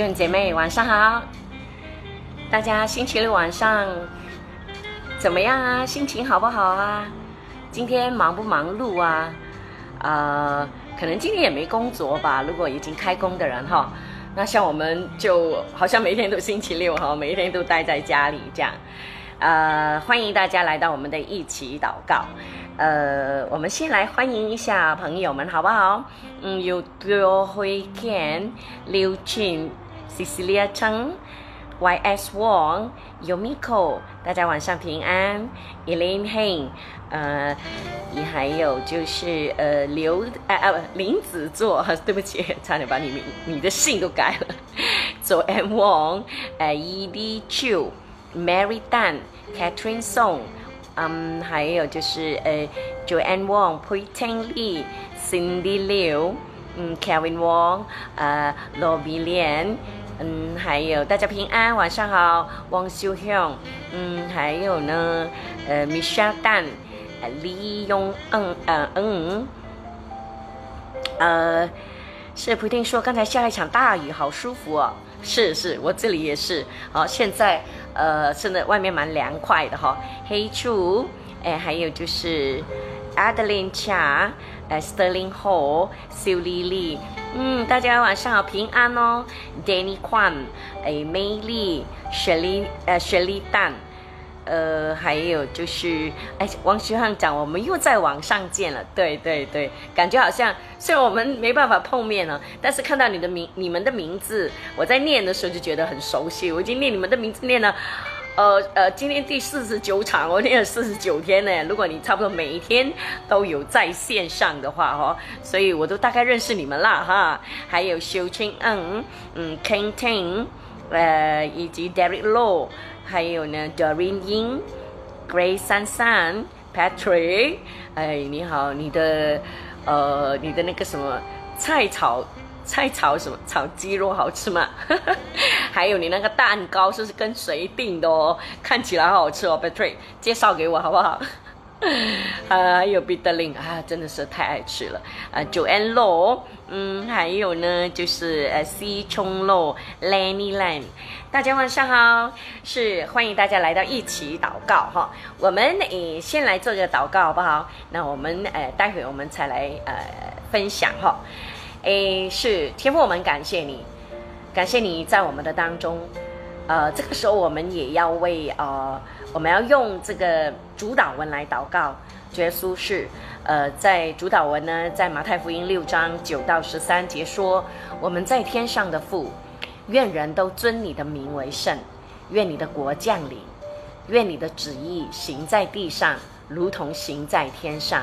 兄姐妹，晚上好！大家星期六晚上怎么样啊？心情好不好啊？今天忙不忙碌啊？呃，可能今天也没工作吧。如果已经开工的人哈，那像我们就好像每天都星期六哈，每一天都待在家里这样。呃，欢迎大家来到我们的一起祷告。呃，我们先来欢迎一下朋友们，好不好？嗯，有刘慧健、刘俊、Cecilia Cheng、Y.S. Wang、Yomiko，大家晚上平安。Elaine Hein，呃，你还有就是呃刘啊啊林子座，对不起，差点把你名你的姓都改了。左 M Wang，呃 E.D. Chu、Mary Dan、Catherine Song。嗯，还有就是呃，Joanne Wong、Pui Teng Li、Cindy Liu、嗯，Kevin Wong、呃，罗比莲，嗯，还有大家平安，晚上好，汪秀香，嗯，还有呢，呃，Michelle Dan、李永嗯嗯嗯，呃，是普丁说刚才下了一场大雨，好舒服哦。是是，我这里也是。好，现在呃，真的外面蛮凉快的哈。黑柱，哎，还有就是 Adeline Chia，呃，Sterling Hall，肖丽丽，嗯，大家晚上好，平安哦。Danny Kwan，哎，美丽，雪莉，呃，雪莉蛋。呃，还有就是，哎，王徐汉讲，我们又在网上见了，对对对，感觉好像虽然我们没办法碰面了，但是看到你的名、你们的名字，我在念的时候就觉得很熟悉。我已经念你们的名字念了，呃呃，今天第四十九场，我练了四十九天呢。如果你差不多每一天都有在线上的话，哈，所以我都大概认识你们啦，哈。还有修清恩，嗯，King Ting，呃，以及 Derek Low。还有呢，Doreen Ying、Grace 珊珊、Patrick，哎，你好，你的呃，你的那个什么菜炒菜炒什么炒鸡肉好吃吗？还有你那个蛋糕是不是跟谁订的哦？看起来好好吃哦，Patrick，介绍给我好不好？还有 b i t e r l i n 啊，真的是太爱吃了啊！Joanne Lo，嗯，还有呢，就是呃，C 冲 Lo、Lenny Lan，大家晚上好，是欢迎大家来到一起祷告哈。我们诶先来做个祷告好不好？那我们呃待会我们才来呃分享哈。诶，是天父，我们感谢你，感谢你在我们的当中。呃，这个时候我们也要为呃，我们要用这个主导文来祷告。耶稣是，呃，在主导文呢，在马太福音六章九到十三节说：“我们在天上的父，愿人都尊你的名为圣，愿你的国降临，愿你的旨意行在地上，如同行在天上。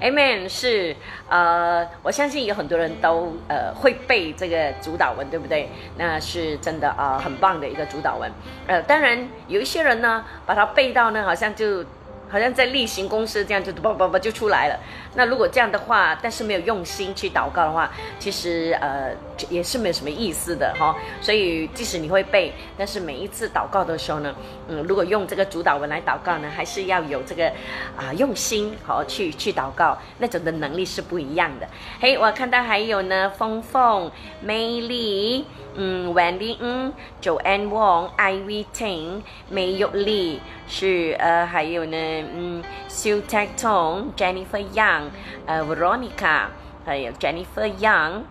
amen 是呃，我相信有很多人都呃会背这个主导文，对不对？那是真的啊，很棒的一个主导文。呃，当然有一些人呢，把它背到呢，好像就。好像在例行公事这样就叭叭叭就出来了。那如果这样的话，但是没有用心去祷告的话，其实呃也是没有什么意思的哈。所以即使你会背，但是每一次祷告的时候呢，嗯，如果用这个主导文来祷告呢，还是要有这个啊用心好去去祷告，那种的能力是不一样的。嘿，我看到还有呢，峰峰、美丽。嗯，Wendy，嗯，Joanne Wong，Ivy Ting，梅玉丽，是呃，还有呢，嗯，Sue Tong，Jennifer Young，呃，Veronica，还有 Jennifer Young，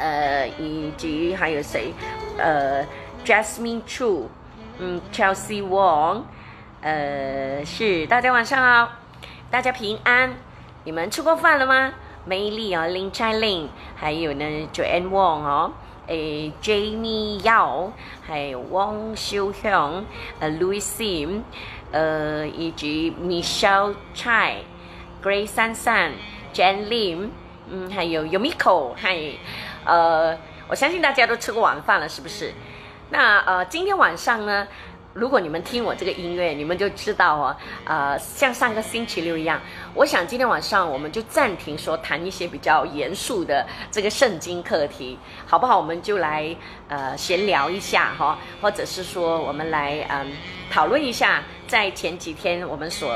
呃，以及还有谁？呃，Jasmine Chu，嗯，Chelsea Wong，呃，是大家晚上好，大家平安，你们吃过饭了吗？美丽哦，Lin Chai Lin，还有呢，Joanne Wong 哦。诶，Jamie Yao，还有 wang xu hong，呃，Louis Sim，呃，以及 Michelle Chai，Grace San San，Jan Lim，嗯，还有 Yumiko，嗨，呃，我相信大家都吃过晚饭了，是不是？那呃，今天晚上呢，如果你们听我这个音乐，你们就知道哦，呃，像上个星期六一样，我想今天晚上我们就暂停说谈一些比较严肃的这个圣经课题，好不好？我们就来呃闲聊一下哈，或者是说我们来嗯讨论一下，在前几天我们所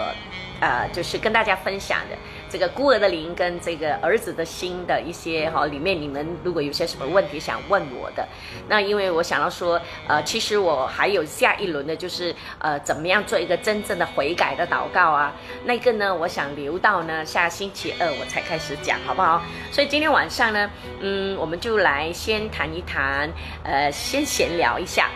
呃就是跟大家分享的。这个孤儿的灵跟这个儿子的心的一些哈，里面你们如果有些什么问题想问我的，那因为我想要说，呃，其实我还有下一轮的，就是呃，怎么样做一个真正的悔改的祷告啊？那个呢，我想留到呢下星期二我才开始讲，好不好？所以今天晚上呢，嗯，我们就来先谈一谈，呃，先闲聊一下。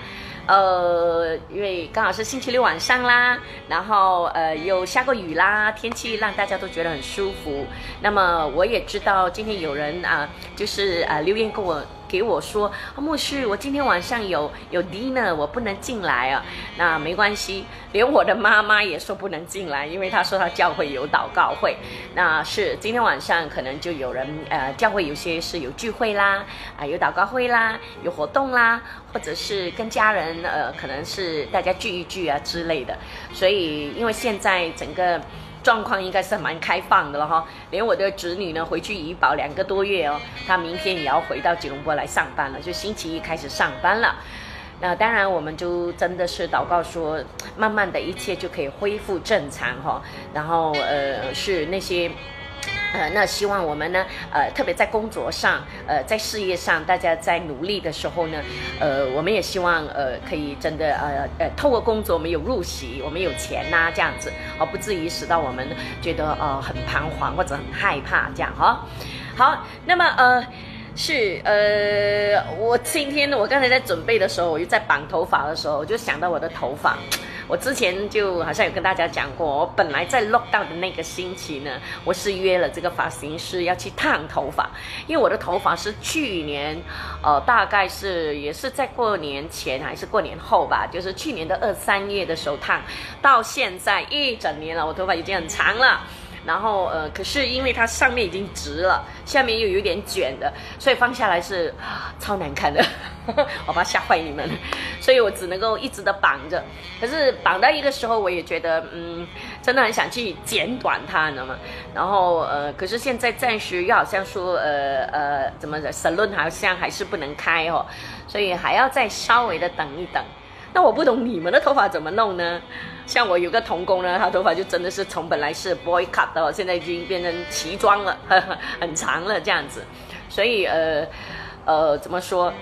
呃，因为刚好是星期六晚上啦，然后呃又下过雨啦，天气让大家都觉得很舒服。那么我也知道今天有人啊，就是啊留言跟我。给我说，牧师，我今天晚上有有 dinner，我不能进来啊。那没关系，连我的妈妈也说不能进来，因为她说她教会有祷告会。那是今天晚上可能就有人呃，教会有些是有聚会啦，啊有祷告会啦，有活动啦，或者是跟家人呃，可能是大家聚一聚啊之类的。所以因为现在整个。状况应该是蛮开放的了哈，连我的侄女呢回去怡保两个多月哦，她明天也要回到吉隆坡来上班了，就星期一开始上班了。那当然，我们就真的是祷告说，慢慢的一切就可以恢复正常哈。然后呃，是那些。呃，那希望我们呢，呃，特别在工作上，呃，在事业上，大家在努力的时候呢，呃，我们也希望，呃，可以真的，呃，呃，透过工作，我们有入息，我们有钱呐，这样子，而不至于使到我们觉得，呃，很彷徨或者很害怕这样哈。好，那么，呃。是，呃，我今天我刚才在准备的时候，我就在绑头发的时候，我就想到我的头发。我之前就好像有跟大家讲过，我本来在 lock down 的那个星期呢，我是约了这个发型师要去烫头发，因为我的头发是去年，呃，大概是也是在过年前还是过年后吧，就是去年的二三月的时候烫，到现在一整年了，我头发已经很长了。然后呃，可是因为它上面已经直了，下面又有点卷的，所以放下来是超难看的，我怕吓坏你们，所以我只能够一直的绑着。可是绑到一个时候，我也觉得嗯，真的很想去剪短它，你知道吗？然后呃，可是现在暂时又好像说呃呃，怎么的，salon 好像还是不能开哦，所以还要再稍微的等一等。那我不懂你们的头发怎么弄呢？像我有个童工呢，他头发就真的是从本来是 boy cut 的，现在已经变成齐装了呵呵，很长了这样子。所以呃呃，怎么说？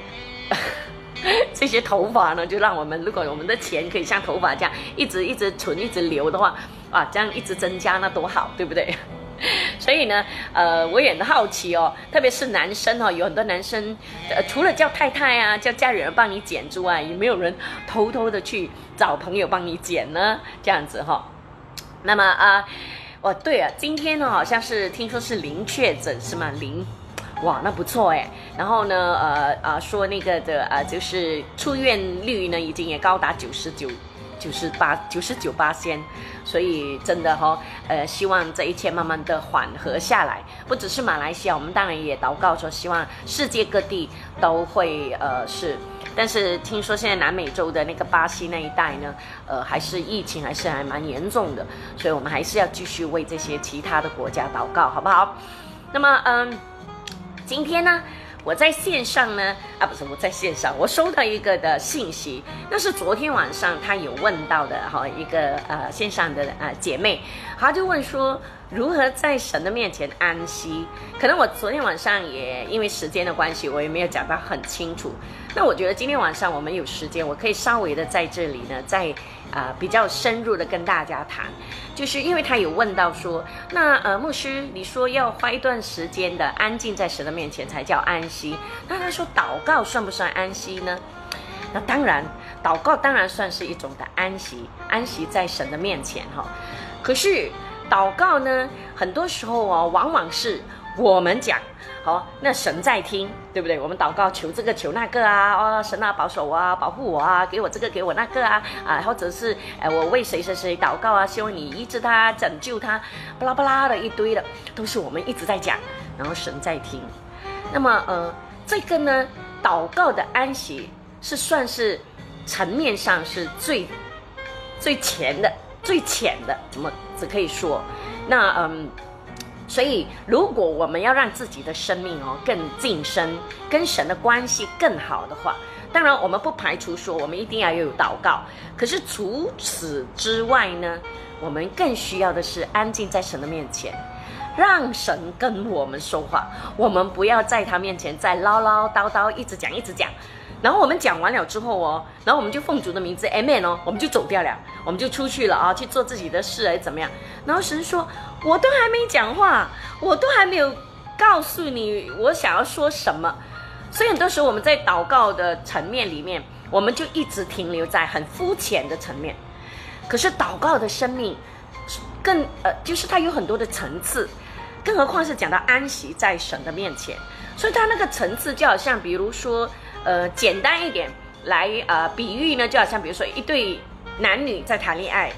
这些头发呢，就让我们如果我们的钱可以像头发这样一直一直存、一直留的话，啊，这样一直增加那多好，对不对？所以呢，呃，我也很好奇哦，特别是男生哦，有很多男生，呃，除了叫太太啊、叫家里人帮你剪之外，有没有人偷偷的去找朋友帮你剪呢？这样子哈。那么啊，哦对啊，今天呢好像是听说是零确诊是吗？零，哇，那不错哎。然后呢，呃啊，说那个的啊，就是出院率呢已经也高达九十九。九十八九十九八仙，所以真的哈，呃，希望这一切慢慢的缓和下来。不只是马来西亚，我们当然也祷告说，希望世界各地都会呃是。但是听说现在南美洲的那个巴西那一带呢，呃，还是疫情还是还蛮严重的，所以我们还是要继续为这些其他的国家祷告，好不好？那么嗯，今天呢？我在线上呢，啊，不是我在线上，我收到一个的信息，那是昨天晚上他有问到的哈，一个呃线上的呃姐妹，她就问说如何在神的面前安息？可能我昨天晚上也因为时间的关系，我也没有讲到很清楚。那我觉得今天晚上我们有时间，我可以稍微的在这里呢，再啊比较深入的跟大家谈。就是因为他有问到说，那呃牧师，你说要花一段时间的安静在神的面前才叫安息，那他说祷告算不算安息呢？那当然，祷告当然算是一种的安息，安息在神的面前哈。可是祷告呢，很多时候哦，往往是我们讲。好，那神在听，对不对？我们祷告求这个求那个啊，哦，神啊，保守啊，保护我啊，给我这个给我那个啊，啊，或者是哎，我为谁谁谁祷告啊，希望你医治他，拯救他，巴拉巴拉的一堆的，都是我们一直在讲，然后神在听。那么呃，这个呢，祷告的安息是算是层面上是最最浅的、最浅的，怎么只可以说？那嗯。所以，如果我们要让自己的生命哦更晋升，跟神的关系更好的话，当然我们不排除说我们一定要有祷告。可是除此之外呢，我们更需要的是安静在神的面前，让神跟我们说话。我们不要在他面前再唠唠叨叨，一直讲一直讲。然后我们讲完了之后哦，然后我们就奉主的名字，Amen 哦，我们就走掉了，我们就出去了啊，去做自己的事哎，怎么样？然后神说，我都还没讲话，我都还没有告诉你我想要说什么。所以很多时候我们在祷告的层面里面，我们就一直停留在很肤浅的层面。可是祷告的生命，更呃，就是它有很多的层次，更何况是讲到安息在神的面前，所以它那个层次就好像，比如说。呃，简单一点来呃比喻呢，就好像比如说一对男女在谈恋爱，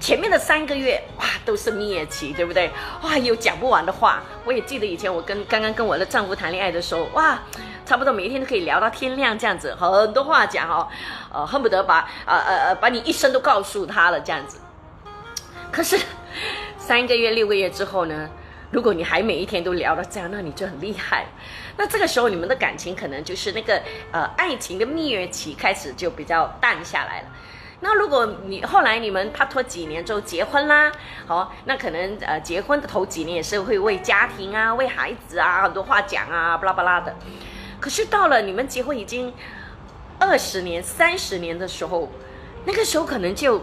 前面的三个月哇都是蜜月期，对不对？哇有讲不完的话。我也记得以前我跟刚刚跟我的丈夫谈恋爱的时候，哇，差不多每一天都可以聊到天亮这样子，很多话讲哦，呃恨不得把呃呃呃把你一生都告诉他了这样子。可是三个月六个月之后呢？如果你还每一天都聊到这样，那你就很厉害。那这个时候你们的感情可能就是那个呃爱情的蜜月期开始就比较淡下来了。那如果你后来你们拍拖几年之后结婚啦，好，那可能呃结婚的头几年也是会为家庭啊、为孩子啊很多话讲啊，巴拉巴拉的。可是到了你们结婚已经二十年、三十年的时候，那个时候可能就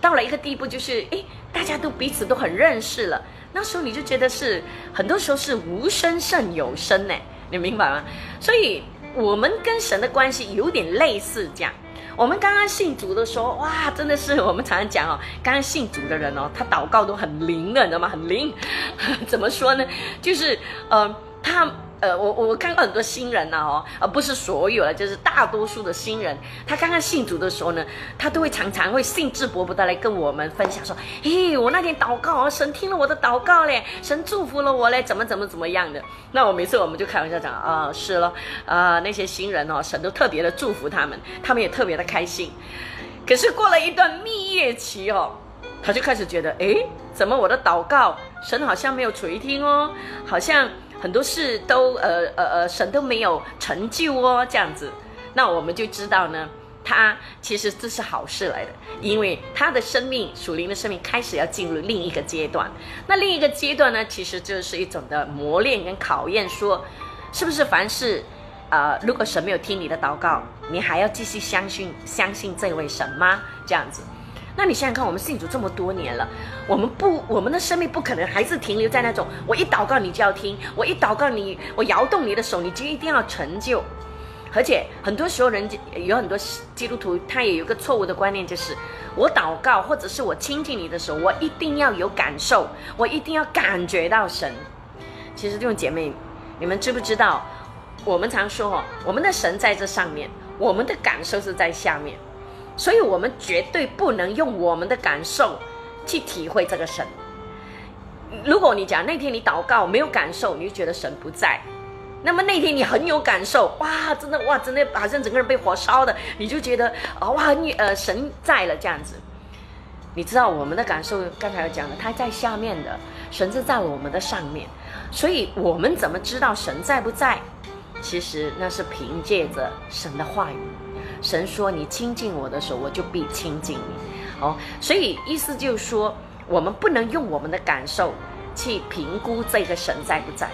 到了一个地步，就是诶，大家都彼此都很认识了。那时候你就觉得是很多时候是无声胜有声呢，你明白吗？所以我们跟神的关系有点类似这样。我们刚刚信主的时候，哇，真的是我们常常讲哦，刚刚信主的人哦，他祷告都很灵的，你知道吗？很灵。怎么说呢？就是呃，他。呃，我我看过很多新人呐，哦，而不是所有的，就是大多数的新人，他刚刚信主的时候呢，他都会常常会兴致勃勃的来跟我们分享说，嘿，我那天祷告，神听了我的祷告嘞，神祝福了我嘞，怎么怎么怎么样的。那我每次我们就开玩笑讲，啊，是咯，啊，那些新人哦，神都特别的祝福他们，他们也特别的开心。可是过了一段蜜月期哦，他就开始觉得，哎，怎么我的祷告，神好像没有垂听哦，好像。很多事都呃呃呃神都没有成就哦，这样子，那我们就知道呢，他其实这是好事来的，因为他的生命属灵的生命开始要进入另一个阶段。那另一个阶段呢，其实就是一种的磨练跟考验，说是不是凡事，呃，如果神没有听你的祷告，你还要继续相信相信这位神吗？这样子。那你想想看，我们信主这么多年了，我们不，我们的生命不可能还是停留在那种我一祷告你就要听，我一祷告你，我摇动你的手你就一定要成就。而且很多时候，人有很多基督徒，他也有个错误的观念，就是我祷告或者是我亲近你的时候，我一定要有感受，我一定要感觉到神。其实这种姐妹，你们知不知道？我们常说哦，我们的神在这上面，我们的感受是在下面。所以，我们绝对不能用我们的感受去体会这个神。如果你讲那天你祷告没有感受，你就觉得神不在；那么那天你很有感受，哇，真的哇，真的好像整个人被火烧的，你就觉得啊，哇，你呃神在了这样子。你知道我们的感受，刚才有讲了，他在下面的，神是在我们的上面。所以我们怎么知道神在不在？其实那是凭借着神的话语。神说：“你亲近我的时候，我就必亲近你。”哦，所以意思就是说，我们不能用我们的感受去评估这个神在不在，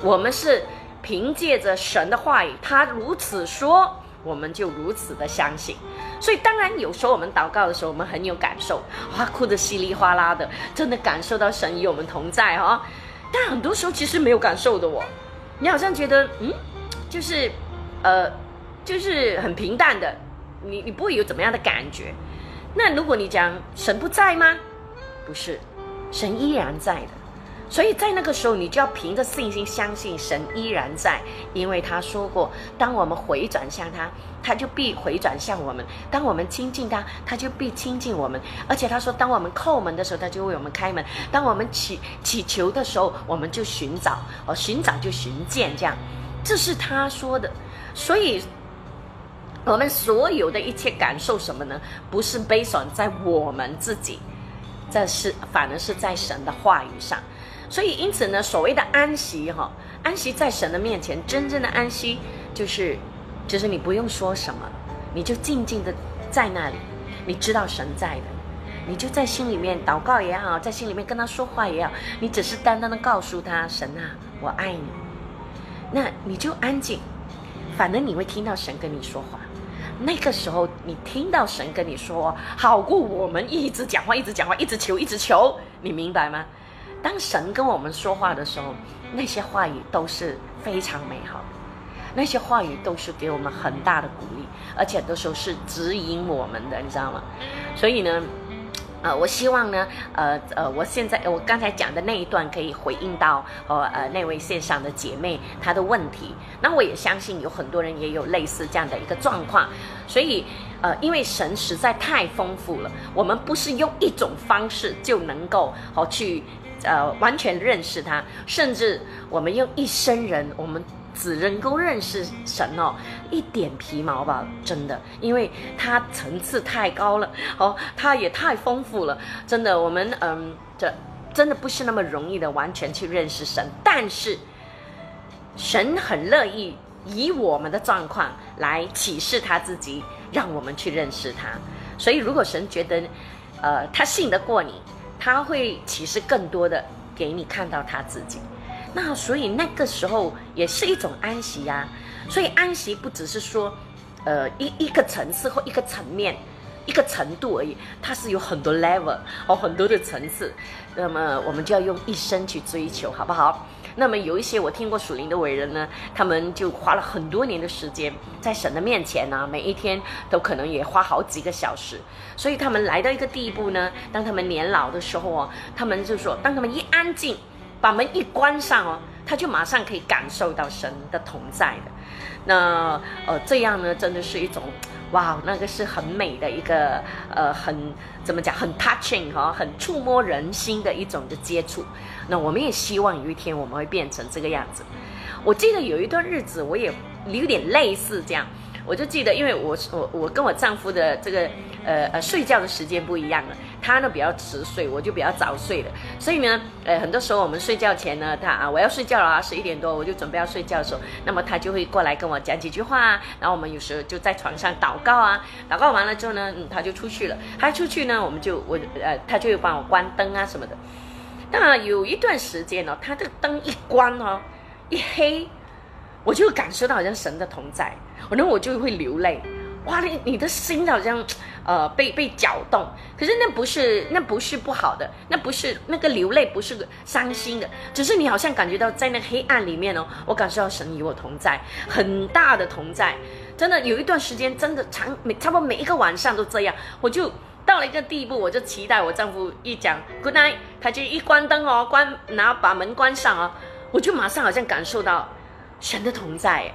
我们是凭借着神的话语，他如此说，我们就如此的相信。所以，当然有时候我们祷告的时候，我们很有感受，哇，哭得稀里哗啦的，真的感受到神与我们同在哈。但很多时候其实没有感受的哦，你好像觉得，嗯，就是，呃。就是很平淡的，你你不会有怎么样的感觉。那如果你讲神不在吗？不是，神依然在的。所以在那个时候，你就要凭着信心相信神依然在，因为他说过，当我们回转向他，他就必回转向我们；当我们亲近他，他就必亲近我们。而且他说，当我们叩门的时候，他就为我们开门；当我们祈祈求的时候，我们就寻找，哦，寻找就寻见，这样，这是他说的。所以。我们所有的一切感受什么呢？不是悲伤在我们自己，这是反而是在神的话语上。所以因此呢，所谓的安息哈，安息在神的面前，真正的安息就是，就是你不用说什么，你就静静的在那里，你知道神在的，你就在心里面祷告也好，在心里面跟他说话也好，你只是单单的告诉他，神啊，我爱你，那你就安静。反正你会听到神跟你说话，那个时候你听到神跟你说，好过我们一直讲话，一直讲话，一直求，一直求，你明白吗？当神跟我们说话的时候，那些话语都是非常美好的，那些话语都是给我们很大的鼓励，而且的时候是指引我们的，你知道吗？所以呢。呃，我希望呢，呃呃，我现在我刚才讲的那一段可以回应到呃呃那位线上的姐妹她的问题。那我也相信有很多人也有类似这样的一个状况。所以呃，因为神实在太丰富了，我们不是用一种方式就能够好去呃完全认识他，甚至我们用一生人我们。只能够认识神哦，一点皮毛吧，真的，因为它层次太高了哦，它也太丰富了，真的，我们嗯，这真的不是那么容易的完全去认识神，但是神很乐意以我们的状况来启示他自己，让我们去认识他。所以，如果神觉得呃他信得过你，他会启示更多的给你看到他自己。那所以那个时候也是一种安息呀，所以安息不只是说，呃一一个层次或一个层面，一个程度而已，它是有很多 level 哦，很多的层次，那么我们就要用一生去追求，好不好？那么有一些我听过属灵的伟人呢，他们就花了很多年的时间在神的面前呢，每一天都可能也花好几个小时，所以他们来到一个地步呢，当他们年老的时候哦，他们就说，当他们一安静。把门一关上哦，他就马上可以感受到神的同在的。那呃，这样呢，真的是一种哇，那个是很美的一个呃，很怎么讲，很 touching 哈，很触摸人心的一种的接触。那我们也希望有一天我们会变成这个样子。我记得有一段日子，我也有点类似这样。我就记得，因为我我我跟我丈夫的这个呃呃睡觉的时间不一样了，他呢比较迟睡，我就比较早睡的，所以呢，呃很多时候我们睡觉前呢，他啊我要睡觉了啊，十一点多我就准备要睡觉的时候，那么他就会过来跟我讲几句话啊，然后我们有时候就在床上祷告啊，祷告完了之后呢，嗯他就出去了，他出去呢，我们就我呃他就会帮我关灯啊什么的，那有一段时间呢，他的灯一关哦，一黑。我就感受到好像神的同在，可能我就会流泪，哇，你你的心好像，呃，被被搅动。可是那不是那不是不好的，那不是那个流泪不是伤心的，只是你好像感觉到在那黑暗里面哦，我感受到神与我同在，很大的同在。真的有一段时间，真的长每差不多每一个晚上都这样，我就到了一个地步，我就期待我丈夫一讲 good night，他就一关灯哦，关然后把门关上哦，我就马上好像感受到。神的同在，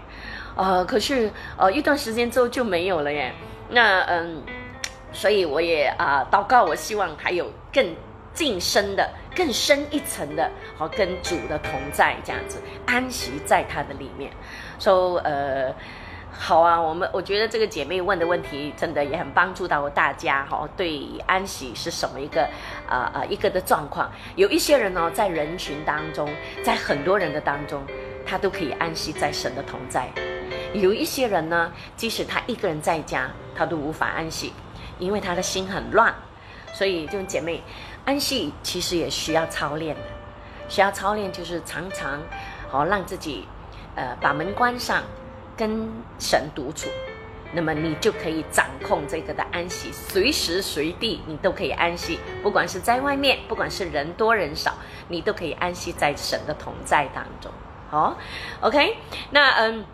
呃，可是呃一段时间之后就没有了耶。那嗯，所以我也啊祷告，我希望还有更近深的、更深一层的，好跟主的同在这样子，安息在他的里面。说呃好啊，我们我觉得这个姐妹问的问题真的也很帮助到大家哈。对安息是什么一个啊啊一个的状况？有一些人呢在人群当中，在很多人的当中。他都可以安息在神的同在。有一些人呢，即使他一个人在家，他都无法安息，因为他的心很乱。所以，这种姐妹，安息其实也需要操练的。需要操练，就是常常好让自己，呃，把门关上，跟神独处。那么你就可以掌控这个的安息，随时随地你都可以安息。不管是在外面，不管是人多人少，你都可以安息在神的同在当中。好，OK，那嗯，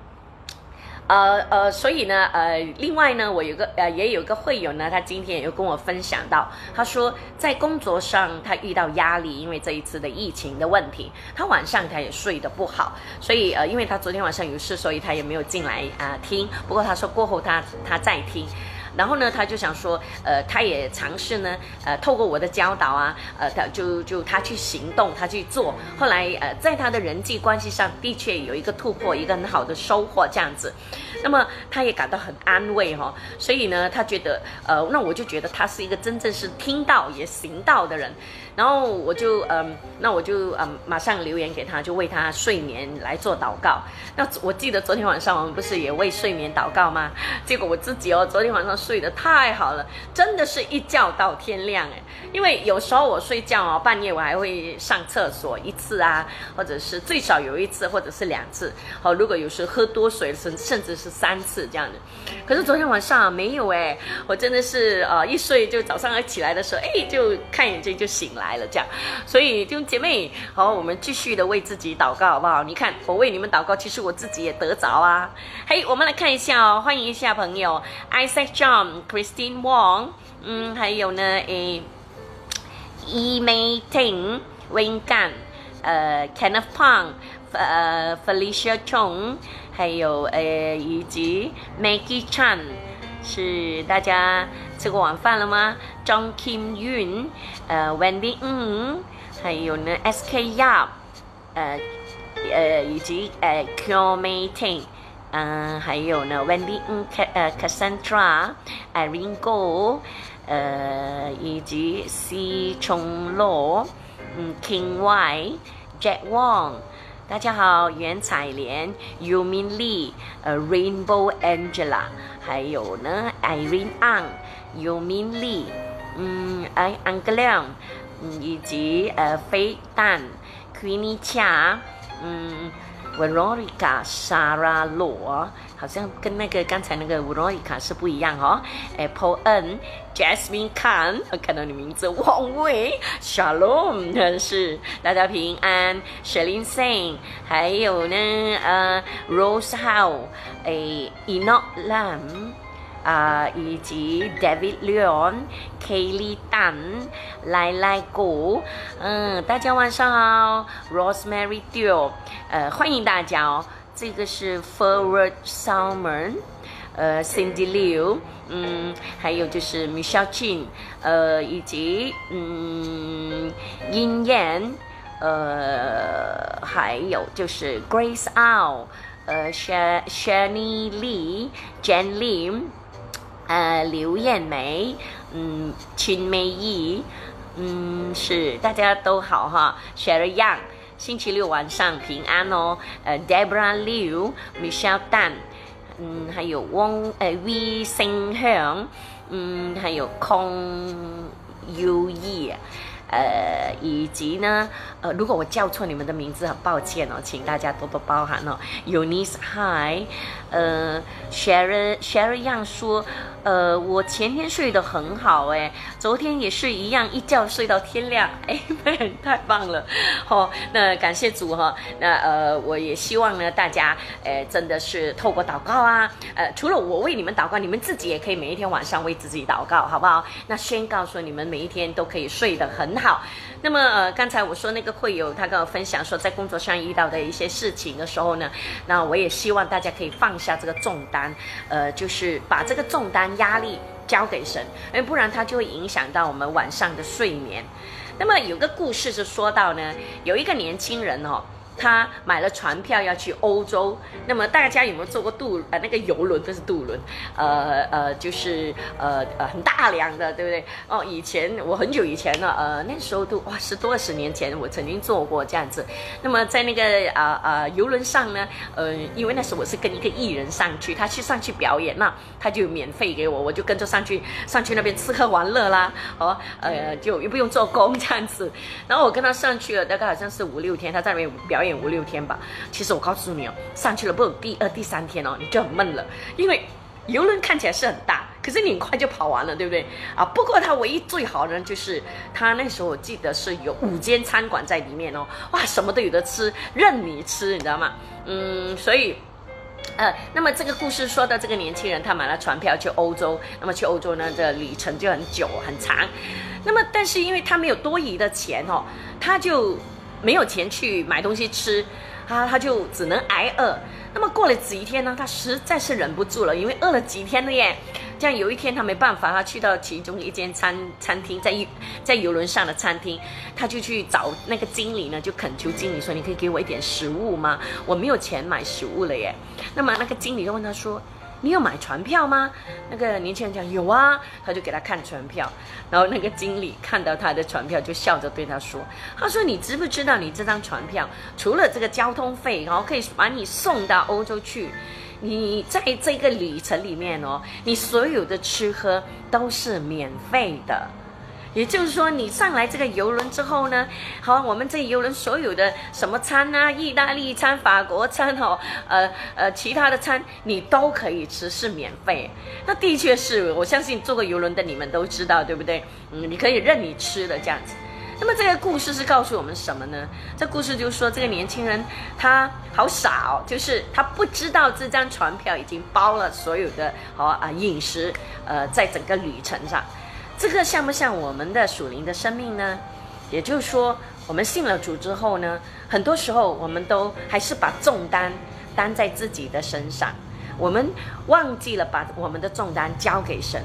呃呃，所以呢，呃，另外呢，我有个呃，也有个会友呢，他今天也有跟我分享到，他说在工作上他遇到压力，因为这一次的疫情的问题，他晚上他也睡得不好，所以呃，因为他昨天晚上有事，所以他也没有进来啊听。不过他说过后他他再听。然后呢，他就想说，呃，他也尝试呢，呃，透过我的教导啊，呃，他就就他去行动，他去做，后来呃，在他的人际关系上的确有一个突破，一个很好的收获这样子。那么他也感到很安慰哈，所以呢，他觉得，呃，那我就觉得他是一个真正是听到也行道的人。然后我就嗯，那我就嗯，马上留言给他，就为他睡眠来做祷告。那我记得昨天晚上我们不是也为睡眠祷告吗？结果我自己哦，昨天晚上睡得太好了，真的是一觉到天亮哎。因为有时候我睡觉哦，半夜我还会上厕所一次啊，或者是最少有一次，或者是两次。好，如果有时喝多水，甚甚至是三次这样的。可是昨天晚上没有哎，我真的是呃一睡就早上起来的时候，哎，就看眼睛就醒了。来了，这样，所以就姐妹，好，我们继续的为自己祷告，好不好？你看，我为你们祷告，其实我自己也得着啊。嘿，我们来看一下哦，欢迎一下朋友，Isaac John、Christine Wong，嗯，还有呢，诶，E May Ting、Wayne Gan，呃，Kenneth Pang，呃，Felicia Chong，还有呃，以及 Maggie Chan，是大家吃过晚饭了吗？张 Kim Yun，呃，Wendy Ng，还有呢，SK Yap，呃，呃，以及呃，Kyo Mei Ting，嗯，还有呢，Wendy Ng，呃，Cassandra，Irene Go，呃，以及 C 崇罗，嗯，King Y，Jack Wong，大家好，袁彩莲，Yumin Lee，呃，Rainbow Angela，还有呢，Irene Ang，Yumin Lee。嗯，哎，安格亮，嗯，以及呃，飞弹，Queenie 恰，嗯，Veronica 莎拉罗，好像跟那个刚才那个 Veronica 是不一样哦。Apple N，Jasmine Khan，我看到你名字，王伟，Shalom，是大家平安，Shelin Singh，还有呢，呃，Rose How，哎，Enoch 啊，以及 David Leon、Kelly Tan、来来谷，嗯，大家晚上好，Rosemary Dio，呃，欢迎大家哦。这个是 Forward Summer，呃，Cindy Liu，嗯，还有就是 Michelle Chin，呃，以及嗯，殷燕，呃，还有就是 Grace Ao，呃，Shani Lee、Jan Lim。呃，刘艳梅，嗯，秦美仪，嗯，是大家都好哈。Sherry Young，星期六晚上平安哦。呃，Debra Liu，Michelle Tan，嗯，还有汪呃 V 星香，嗯，还有空 U E。呃，以及呢，呃，如果我叫错你们的名字，很抱歉哦，请大家多多包涵哦。Eunice Hi，呃，Sharon Sharon 样说，呃，我前天睡得很好哎，昨天也是一样，一觉睡到天亮，哎，太棒了，好，那感谢主哈，那呃，我也希望呢，大家，呃，真的是透过祷告啊，呃，除了我为你们祷告，你们自己也可以每一天晚上为自己祷告，好不好？那宣告说，你们每一天都可以睡得很。好，那么呃，刚才我说那个会友他跟我分享说，在工作上遇到的一些事情的时候呢，那我也希望大家可以放下这个重担，呃，就是把这个重担压力交给神，因为不然它就会影响到我们晚上的睡眠。那么有个故事是说到呢，有一个年轻人哦。他买了船票要去欧洲，那么大家有没有坐过渡呃那个游轮？这是渡轮，呃呃就是呃呃很大量的，对不对？哦，以前我很久以前了，呃那时候都哇十多二十年前我曾经坐过这样子。那么在那个啊啊游轮上呢，呃因为那时候我是跟一个艺人上去，他去上去表演，那他就免费给我，我就跟着上去上去那边吃喝玩乐啦，哦呃就又不用做工这样子。然后我跟他上去了，大概好像是五六天，他在那边表演。演五六天吧，其实我告诉你哦，上去了不第二、第三天哦，你就很闷了，因为游轮看起来是很大，可是你很快就跑完了，对不对啊？不过它唯一最好的就是它那时候我记得是有五间餐馆在里面哦，哇，什么都有的吃，任你吃，你知道吗？嗯，所以呃，那么这个故事说到这个年轻人，他买了船票去欧洲，那么去欧洲呢，这旅程就很久很长，那么但是因为他没有多余的钱哦，他就。没有钱去买东西吃，他，他就只能挨饿。那么过了几天呢，他实在是忍不住了，因为饿了几天了耶。这样有一天他没办法，他去到其中一间餐餐厅，在在游轮上的餐厅，他就去找那个经理呢，就恳求经理说：“你可以给我一点食物吗？我没有钱买食物了耶。”那么那个经理就问他说。你有买船票吗？那个年轻人讲有啊，他就给他看船票，然后那个经理看到他的船票，就笑着对他说：“他说你知不知道你这张船票除了这个交通费，然后可以把你送到欧洲去，你在这个旅程里面哦，你所有的吃喝都是免费的。”也就是说，你上来这个游轮之后呢，好，我们这游轮所有的什么餐啊，意大利餐、法国餐哦，呃呃，其他的餐你都可以吃，是免费。那的确是我相信坐过游轮的你们都知道，对不对？嗯，你可以任你吃的这样子。那么这个故事是告诉我们什么呢？这故事就是说，这个年轻人他好傻哦，就是他不知道这张船票已经包了所有的好啊饮食，呃，在整个旅程上。这个像不像我们的属灵的生命呢？也就是说，我们信了主之后呢，很多时候我们都还是把重担担在自己的身上，我们忘记了把我们的重担交给神。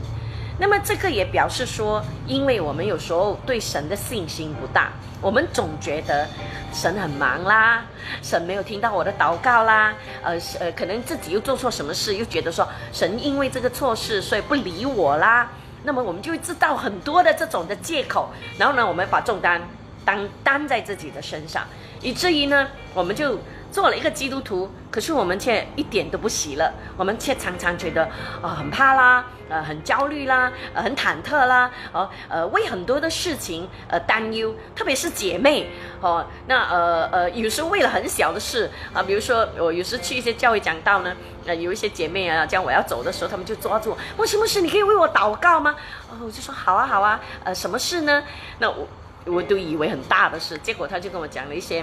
那么这个也表示说，因为我们有时候对神的信心不大，我们总觉得神很忙啦，神没有听到我的祷告啦，呃呃，可能自己又做错什么事，又觉得说神因为这个错事，所以不理我啦。那么我们就会制造很多的这种的借口，然后呢，我们把重担担担在自己的身上，以至于呢，我们就做了一个基督徒，可是我们却一点都不喜乐，我们却常常觉得啊很怕啦，呃很焦虑啦，呃很忐忑啦，哦呃为很多的事情呃担忧，特别是姐妹哦，那呃呃有时候为了很小的事啊，比如说我有时去一些教会讲道呢。呃，有一些姐妹啊，讲我要走的时候，他们就抓住我，我什么事？你可以为我祷告吗？哦，我就说好啊，好啊。呃，什么事呢？那我我都以为很大的事，结果他就跟我讲了一些，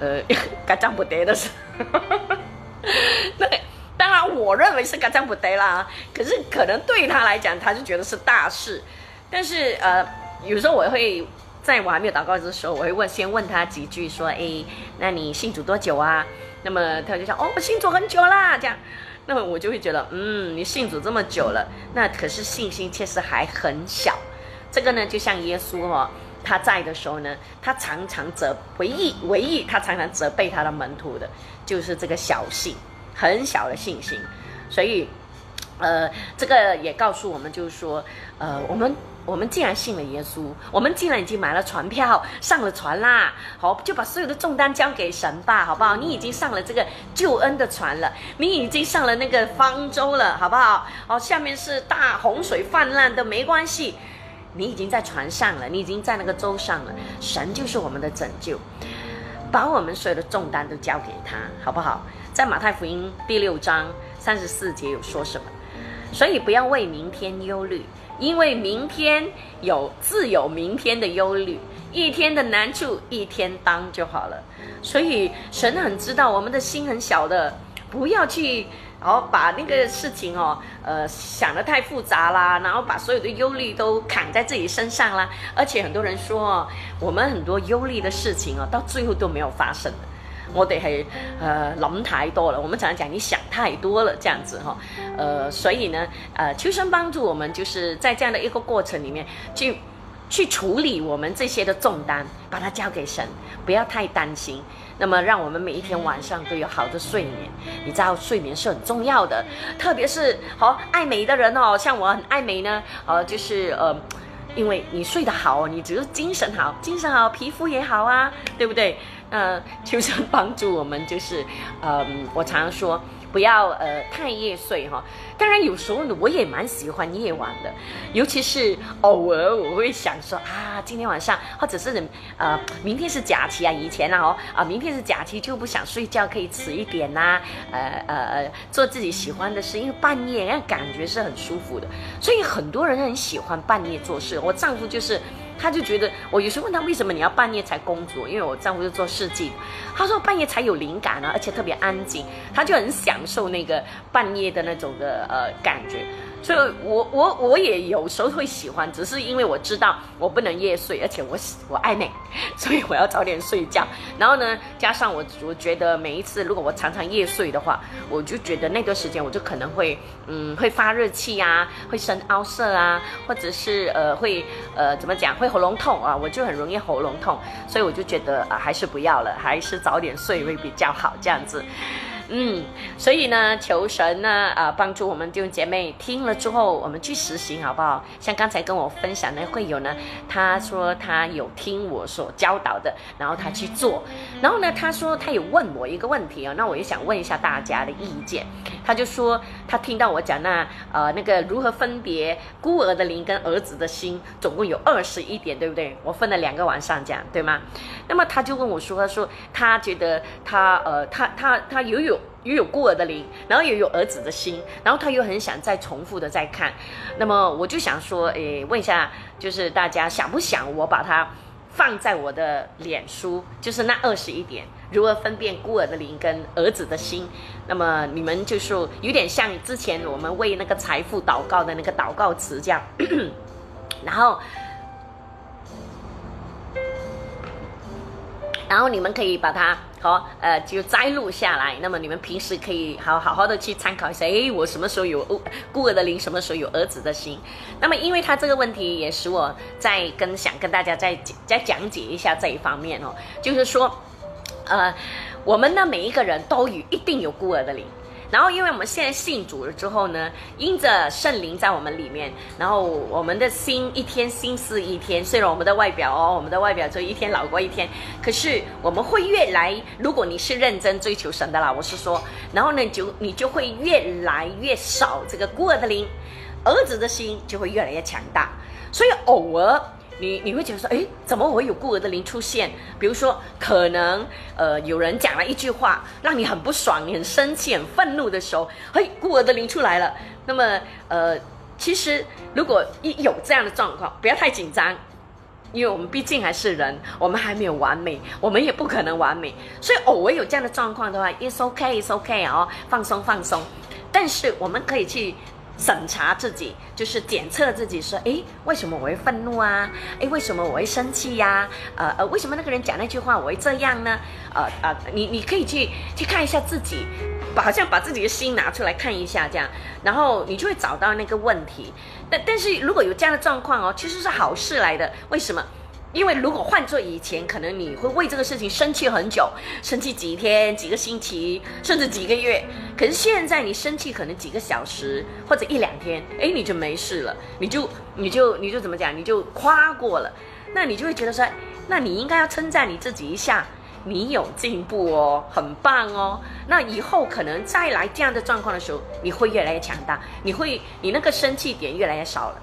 呃，嘎张不得的事。那当然，我认为是嘎张不得啦，可是可能对他来讲，他就觉得是大事。但是呃，有时候我会在我还没有祷告的时候，我会问，先问他几句，说，哎，那你信主多久啊？那么他就想，哦，我信主很久啦，这样，那么我就会觉得，嗯，你信主这么久了，那可是信心确实还很小。这个呢，就像耶稣哦，他在的时候呢，他常常责唯一唯一他常常责备他的门徒的，就是这个小信，很小的信心。所以，呃，这个也告诉我们，就是说，呃，我们。我们既然信了耶稣，我们既然已经买了船票，上了船啦，好，就把所有的重担交给神吧，好不好？你已经上了这个救恩的船了，你已经上了那个方舟了，好不好？哦，下面是大洪水泛滥的没关系，你已经在船上了，你已经在那个舟上了，神就是我们的拯救，把我们所有的重担都交给他，好不好？在马太福音第六章三十四节有说什么？所以不要为明天忧虑。因为明天有自有明天的忧虑，一天的难处一天当就好了。所以神很知道我们的心很小的，不要去然后把那个事情哦呃想得太复杂啦，然后把所有的忧虑都扛在自己身上啦。而且很多人说，我们很多忧虑的事情哦，到最后都没有发生。我哋系呃谂太多了，我们常常讲你想太多了这样子哈，呃，所以呢，呃，求神帮助我们，就是在这样的一个过程里面去去处理我们这些的重担，把它交给神，不要太担心。那么，让我们每一天晚上都有好的睡眠。你知道睡眠是很重要的，特别是好爱美的人哦，像我很爱美呢，呃，就是呃，因为你睡得好，你只是精神好，精神好，皮肤也好啊，对不对？呃，求神帮助我们，就是，嗯，我常常说不要呃太夜睡哈。当然有时候呢，我也蛮喜欢夜晚的，尤其是偶尔我会想说啊，今天晚上或者是呃明天是假期啊，以前啊哦啊明天是假期就不想睡觉，可以迟一点呐，呃呃呃做自己喜欢的事，因为半夜那感觉是很舒服的，所以很多人很喜欢半夜做事。我丈夫就是。他就觉得，我有时问他为什么你要半夜才工作，因为我丈夫是做设计，他说半夜才有灵感啊，而且特别安静，他就很享受那个半夜的那种的呃感觉。所以我我我也有时候会喜欢，只是因为我知道我不能夜睡，而且我我爱美，所以我要早点睡觉。然后呢，加上我我觉得每一次如果我常常夜睡的话，我就觉得那段时间我就可能会嗯会发热气啊，会生凹色啊，或者是呃会呃怎么讲会喉咙痛啊，我就很容易喉咙痛，所以我就觉得啊还是不要了，还是早点睡会比较好这样子。嗯，所以呢，求神呢，啊，帮助我们弟兄姐妹听了之后，我们去实行，好不好？像刚才跟我分享的会友呢，他说他有听我所教导的，然后他去做，然后呢，他说他有问我一个问题哦，那我也想问一下大家的意见。他就说他听到我讲那呃那个如何分别孤儿的灵跟儿子的心，总共有二十一点，对不对？我分了两个晚上讲，对吗？那么他就问我说，他说他觉得他呃他他他有有。又有孤儿的灵，然后也有儿子的心，然后他又很想再重复的再看，那么我就想说，诶，问一下，就是大家想不想我把它放在我的脸书，就是那二十一点，如何分辨孤儿的灵跟儿子的心？那么你们就是有点像之前我们为那个财富祷告的那个祷告词这样，然后。然后你们可以把它好呃就摘录下来，那么你们平时可以好好好的去参考一下，哎，我什么时候有孤儿的灵，什么时候有儿子的心？那么因为他这个问题也使我在跟想跟大家再再讲解一下这一方面哦，就是说，呃，我们呢每一个人都有一定有孤儿的灵。然后，因为我们现在信主了之后呢，因着圣灵在我们里面，然后我们的心一天心思一天。虽然我们的外表哦，我们的外表就一天老过一天，可是我们会越来。如果你是认真追求神的啦，我是说，然后呢，就你就会越来越少这个孤儿的灵，儿子的心就会越来越强大。所以偶尔。你你会觉得说，哎，怎么会有孤儿的灵出现？比如说，可能呃有人讲了一句话，让你很不爽，你很生气、很愤怒的时候，嘿，孤儿的灵出来了。那么呃，其实如果一有这样的状况，不要太紧张，因为我们毕竟还是人，我们还没有完美，我们也不可能完美。所以偶尔有这样的状况的话，it's okay，it's okay 哦，放松放松。但是我们可以去。审查自己，就是检测自己，说，哎，为什么我会愤怒啊？哎，为什么我会生气呀？呃呃，为什么那个人讲那句话我会这样呢？呃呃，你你可以去去看一下自己，把好像把自己的心拿出来看一下，这样，然后你就会找到那个问题。但但是如果有这样的状况哦，其实是好事来的，为什么？因为如果换做以前，可能你会为这个事情生气很久，生气几天、几个星期，甚至几个月。可是现在你生气可能几个小时或者一两天，哎，你就没事了，你就你就你就怎么讲，你就夸过了，那你就会觉得说，那你应该要称赞你自己一下，你有进步哦，很棒哦。那以后可能再来这样的状况的时候，你会越来越强大，你会你那个生气点越来越少了。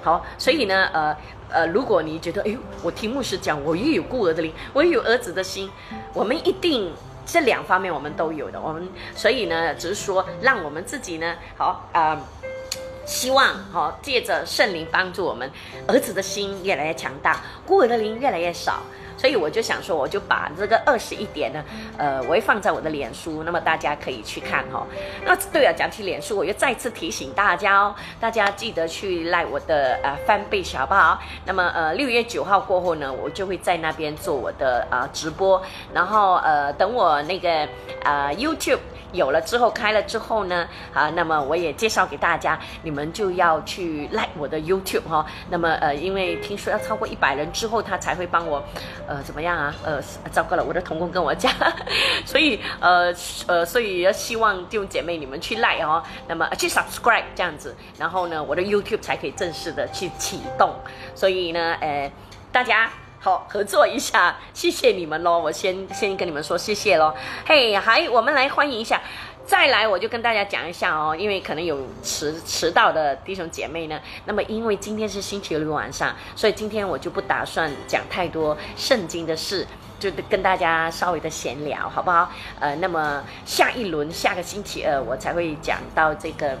好，所以呢，呃。呃，如果你觉得，哎呦，我听牧师讲，我又有孤儿的灵，我又有儿子的心，我们一定这两方面我们都有的，我们所以呢，只是说让我们自己呢，好啊，希望好借着圣灵帮助我们，儿子的心越来越强大，孤儿的灵越来越少。所以我就想说，我就把这个二十一点呢，呃，我会放在我的脸书，那么大家可以去看哈。那对了，讲起脸书，我又再次提醒大家哦，大家记得去赖我的呃翻倍好不好？那么呃六月九号过后呢，我就会在那边做我的啊直播，然后呃等我那个呃 YouTube。有了之后开了之后呢，啊，那么我也介绍给大家，你们就要去 like 我的 YouTube 哈。那么呃，因为听说要超过一百人之后，他才会帮我，呃，怎么样啊？呃，糟糕了，我的同工跟我讲，所以呃呃，所以要希望弟兄姐妹你们去赖哦，那么去 subscribe 这样子，然后呢，我的 YouTube 才可以正式的去启动。所以呢，呃，大家。好，合作一下，谢谢你们喽！我先先跟你们说谢谢喽。嘿，还我们来欢迎一下，再来我就跟大家讲一下哦，因为可能有迟迟到的弟兄姐妹呢。那么因为今天是星期六晚上，所以今天我就不打算讲太多圣经的事，就跟大家稍微的闲聊，好不好？呃，那么下一轮下个星期二我才会讲到这个。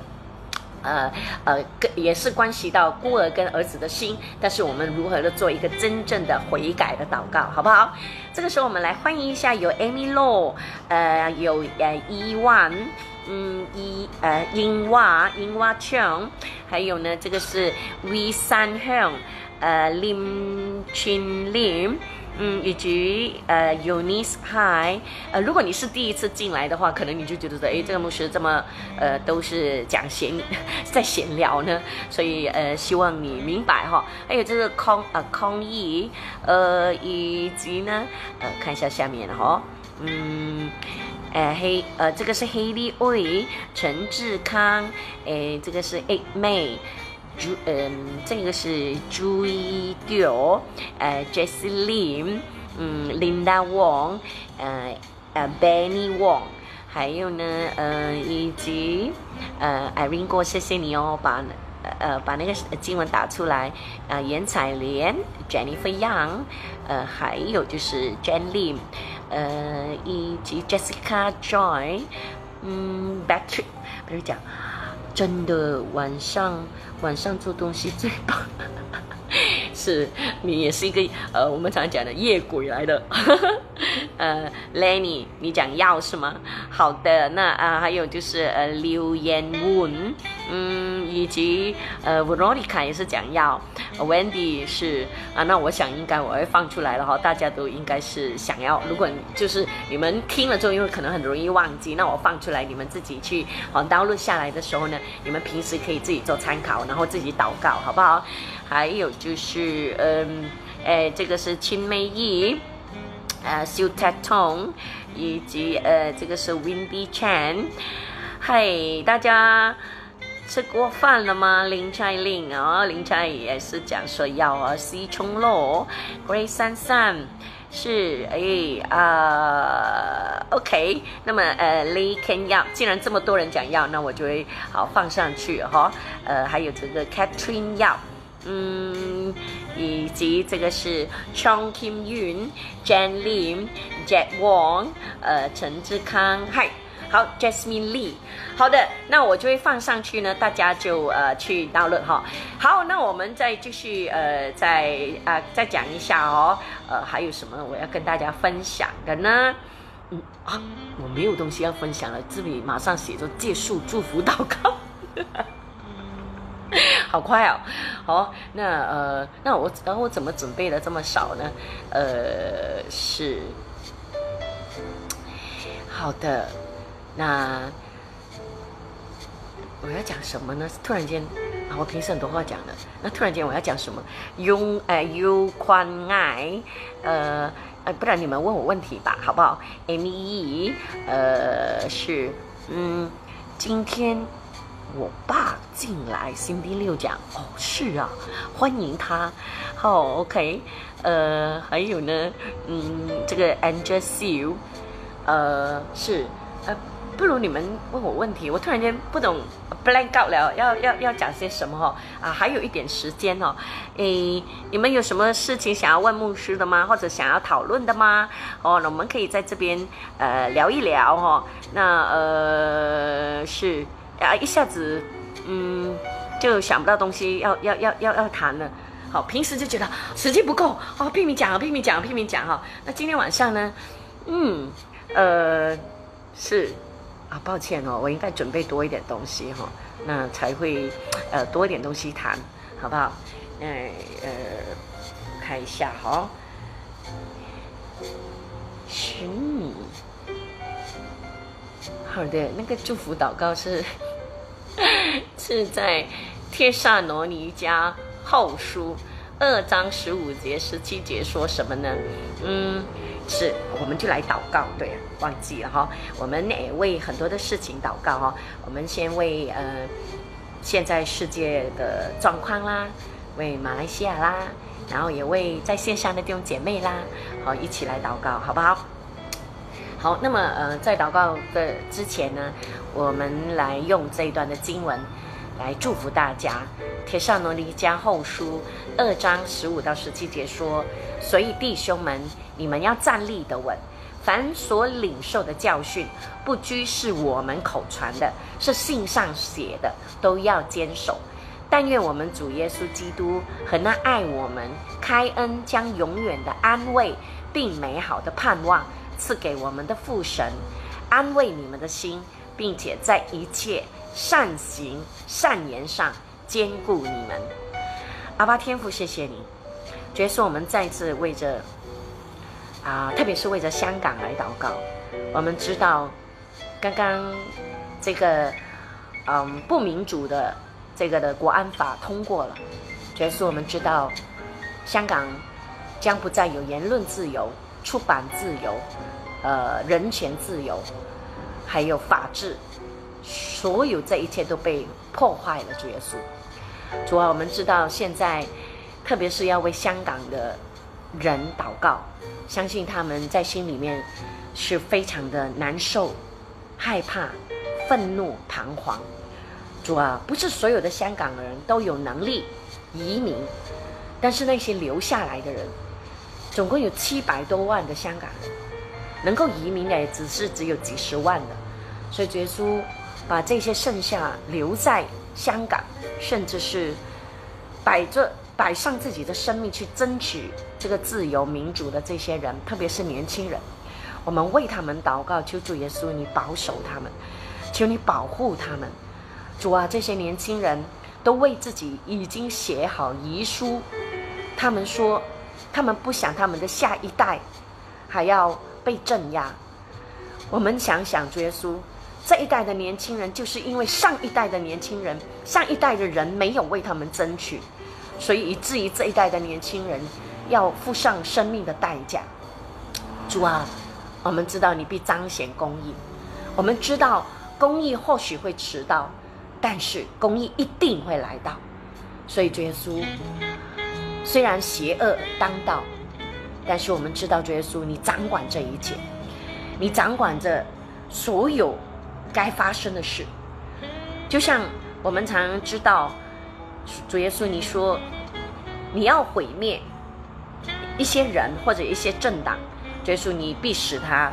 呃呃，跟也是关系到孤儿跟儿子的心，但是我们如何的做一个真正的悔改的祷告，好不好？这个时候我们来欢迎一下有 Amy Law，呃，有呃伊万，嗯，伊呃英娃英娃 Chang，还有呢，这个是 We San Hong，呃 Lim Chin Lim。嗯，以及呃，Unis Hi，呃，如果你是第一次进来的话，可能你就觉得说，哎，这个牧师这么呃，都是讲闲，在闲聊呢，所以呃，希望你明白哈。还有这个空呃空意，呃，以及呢，呃，看一下下面哈，嗯，呃黑呃，这个是黑利威陈志康，哎，这个是 A May。朱嗯，这个是朱一丢，呃，Jessie Lim，嗯，Linda Wong，呃呃，Benny Wong，还有呢，呃，以及呃，Irene 哥，谢谢你哦，把呃把那个经文打出来，啊，严彩莲，Jennifer Young，呃，还有就是 Jen Lim，呃，以及 Jessica Joy，嗯，Back to，比如讲。真的晚上晚上做东西最棒，是你也是一个呃，我们常讲的夜鬼来的。呃，Lenny，你讲要是吗？好的，那啊还有就是呃刘言文，嗯，以及呃 Veronica 也是讲要，Wendy 是啊，那我想应该我会放出来了哈，大家都应该是想要。如果就是你们听了之后，因为可能很容易忘记，那我放出来，你们自己去好 download 下来的时候呢，你们平时可以自己做参考，然后自己祷告，好不好？还有就是嗯，哎，这个是青梅意。呃，Su Tat Tong，以及呃，这个是 Windy Chan，嗨，大家吃过饭了吗？林菜玲啊，林菜也是讲说要啊西冲路，Grace 三三是哎啊，OK，那么呃，Lee Ken 要，既然这么多人讲要，那我就会好放上去哈，呃，还有这个 Catherine 要。嗯，以及这个是 Chong Kim Yun、Jan Lim、Jack Wong，呃，陈志康，嗨，好，Jasmine Lee，好的，那我就会放上去呢，大家就呃去 download 哈。好，那我们再继续呃再啊再讲一下哦，呃还有什么我要跟大家分享的呢？嗯啊，我没有东西要分享了，这里马上写着借宿祝福祷告。好快哦，好，那呃，那我然后我怎么准备的这么少呢？呃，是好的，那我要讲什么呢？突然间啊，我平时很多话讲的，那突然间我要讲什么？拥哎，有宽爱，呃呃，不然你们问我问题吧，好不好？M E，呃，是嗯，今天。我爸进来，星期六讲哦，是啊，欢迎他。好，OK，呃，还有呢，嗯，这个 Angel Sue，呃，是，不如你们问我问题，我突然间不懂 blank out 了，要要要讲些什么哈？啊，还有一点时间哦，诶，你们有什么事情想要问牧师的吗？或者想要讨论的吗？哦，那我们可以在这边呃聊一聊哈。那呃是。啊，一下子，嗯，就想不到东西要要要要要谈了。好，平时就觉得时间不够，哦，拼命讲啊，拼命讲，拼命讲哈。那今天晚上呢，嗯，呃，是啊，抱歉哦，我应该准备多一点东西哈，那才会呃多一点东西谈，好不好？那呃，看一下哈，寻你，好的，那个祝福祷告是。是在《帖萨罗尼迦后书》二章十五节、十七节说什么呢？嗯，是，我们就来祷告。对，忘记了哈。我们也为很多的事情祷告哈。我们先为呃现在世界的状况啦，为马来西亚啦，然后也为在线上的弟兄姐妹啦，好，一起来祷告，好不好？好，那么呃，在祷告的之前呢，我们来用这一段的经文来祝福大家。铁上罗尼迦后书二章十五到十七节说：“所以弟兄们，你们要站立的稳，凡所领受的教训，不拘是我们口传的，是信上写的，都要坚守。但愿我们主耶稣基督和那爱我们、开恩将永远的安慰并美好的盼望赐给我们的父神，安慰你们的心，并且在一切善行善言上兼顾你们。阿巴天父，谢谢你，主耶稣，我们再次为着啊，特别是为着香港来祷告。我们知道，刚刚这个嗯不民主的。这个的国安法通过了，主是我们知道，香港将不再有言论自由、出版自由、呃人权自由，还有法治，所有这一切都被破坏了。主耶稣，主啊，我们知道现在，特别是要为香港的人祷告，相信他们在心里面是非常的难受、害怕、愤怒、彷徨。主啊，不是所有的香港人都有能力移民，但是那些留下来的人，总共有七百多万的香港人，能够移民的也只是只有几十万的，所以耶稣把这些剩下留在香港，甚至是摆着摆上自己的生命去争取这个自由民主的这些人，特别是年轻人，我们为他们祷告，求主耶稣你保守他们，求你保护他们。主啊，这些年轻人都为自己已经写好遗书，他们说，他们不想他们的下一代还要被镇压。我们想想，主耶稣，这一代的年轻人就是因为上一代的年轻人、上一代的人没有为他们争取，所以以至于这一代的年轻人要付上生命的代价。主啊，我们知道你必彰显公义，我们知道公义或许会迟到。但是公义一定会来到，所以耶稣虽然邪恶当道，但是我们知道耶稣你掌管这一切，你掌管着所有该发生的事。就像我们常知道，主耶稣你说你要毁灭一些人或者一些政党，耶稣你必使他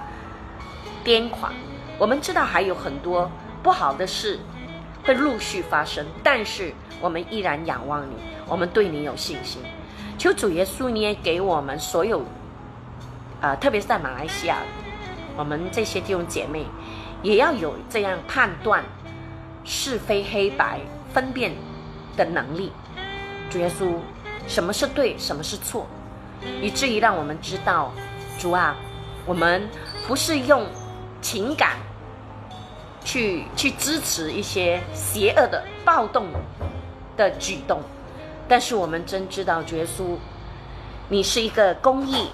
癫狂。我们知道还有很多不好的事。会陆续发生，但是我们依然仰望你，我们对你有信心。求主耶稣，你也给我们所有，呃，特别是在马来西亚，我们这些弟兄姐妹，也要有这样判断是非黑白、分辨的能力。主耶稣，什么是对，什么是错，以至于让我们知道，主啊，我们不是用情感。去去支持一些邪恶的暴动的举动，但是我们真知道，主耶稣，你是一个公义、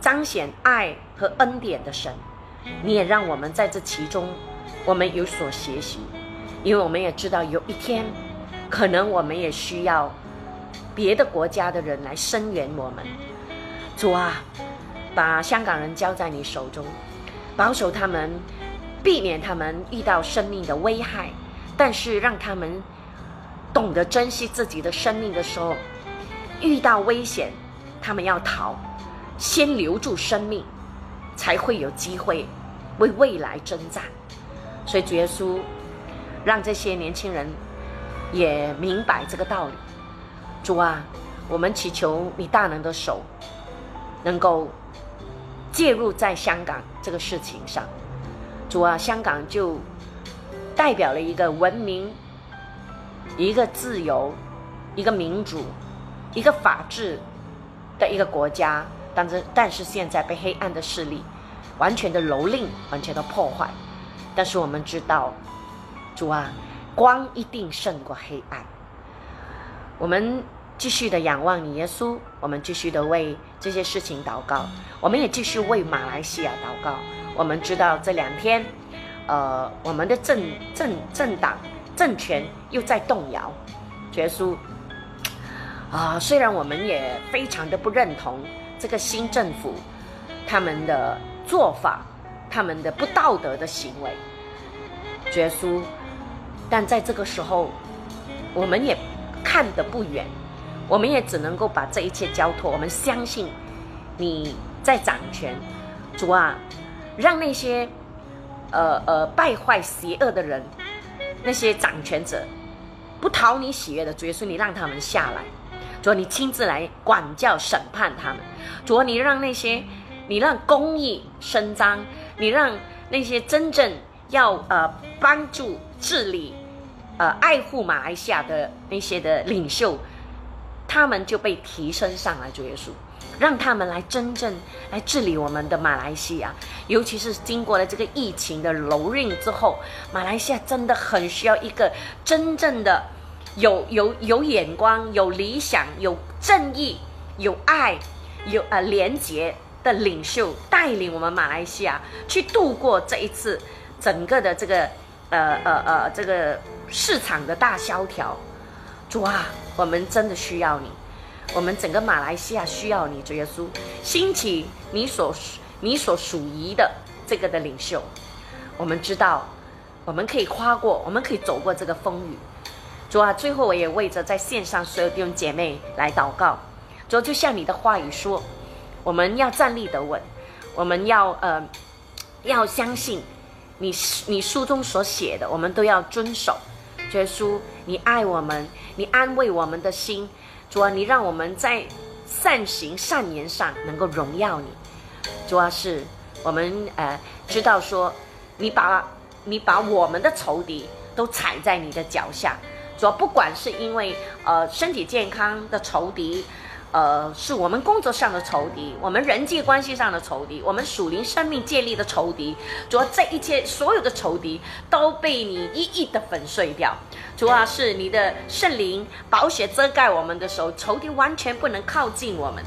彰显爱和恩典的神，你也让我们在这其中，我们有所学习，因为我们也知道有一天，可能我们也需要别的国家的人来声援我们。主啊，把香港人交在你手中，保守他们。避免他们遇到生命的危害，但是让他们懂得珍惜自己的生命的时候，遇到危险，他们要逃，先留住生命，才会有机会为未来征战。所以主耶稣让这些年轻人也明白这个道理。主啊，我们祈求你大能的手能够介入在香港这个事情上。主啊，香港就代表了一个文明、一个自由、一个民主、一个法治的一个国家，但是但是现在被黑暗的势力完全的蹂躏、完全的破坏。但是我们知道，主啊，光一定胜过黑暗。我们继续的仰望你，耶稣。我们继续的为这些事情祷告。我们也继续为马来西亚祷告。我们知道这两天，呃，我们的政政政党政权又在动摇，耶稣啊，虽然我们也非常的不认同这个新政府他们的做法，他们的不道德的行为，耶稣，但在这个时候，我们也看得不远，我们也只能够把这一切交托，我们相信你在掌权。主啊，让那些呃呃败坏邪恶的人，那些掌权者，不讨你喜悦的主耶稣，你让他们下来。主，你亲自来管教审判他们。主，你让那些，你让公义伸张，你让那些真正要呃帮助治理。呃，爱护马来西亚的那些的领袖，他们就被提升上来，主耶稣，让他们来真正来治理我们的马来西亚。尤其是经过了这个疫情的蹂躏之后，马来西亚真的很需要一个真正的有有有眼光、有理想、有正义、有爱、有呃廉洁的领袖，带领我们马来西亚去度过这一次整个的这个呃呃呃这个。市场的大萧条，主啊，我们真的需要你，我们整个马来西亚需要你，主耶稣兴起你所你所属于的这个的领袖，我们知道我们可以跨过，我们可以走过这个风雨。主啊，最后我也为着在线上所有弟兄姐妹来祷告，主就像你的话语说，我们要站立得稳，我们要呃要相信你你书中所写的，我们都要遵守。耶稣，你爱我们，你安慰我们的心，主啊，你让我们在善行善言上能够荣耀你。主要是我们呃知道说，你把你把我们的仇敌都踩在你的脚下。主要不管是因为呃身体健康的仇敌。呃，是我们工作上的仇敌，我们人际关系上的仇敌，我们属灵生命建立的仇敌。主要这一切所有的仇敌都被你一一的粉碎掉。主要是你的圣灵宝血遮盖我们的时候，仇敌完全不能靠近我们。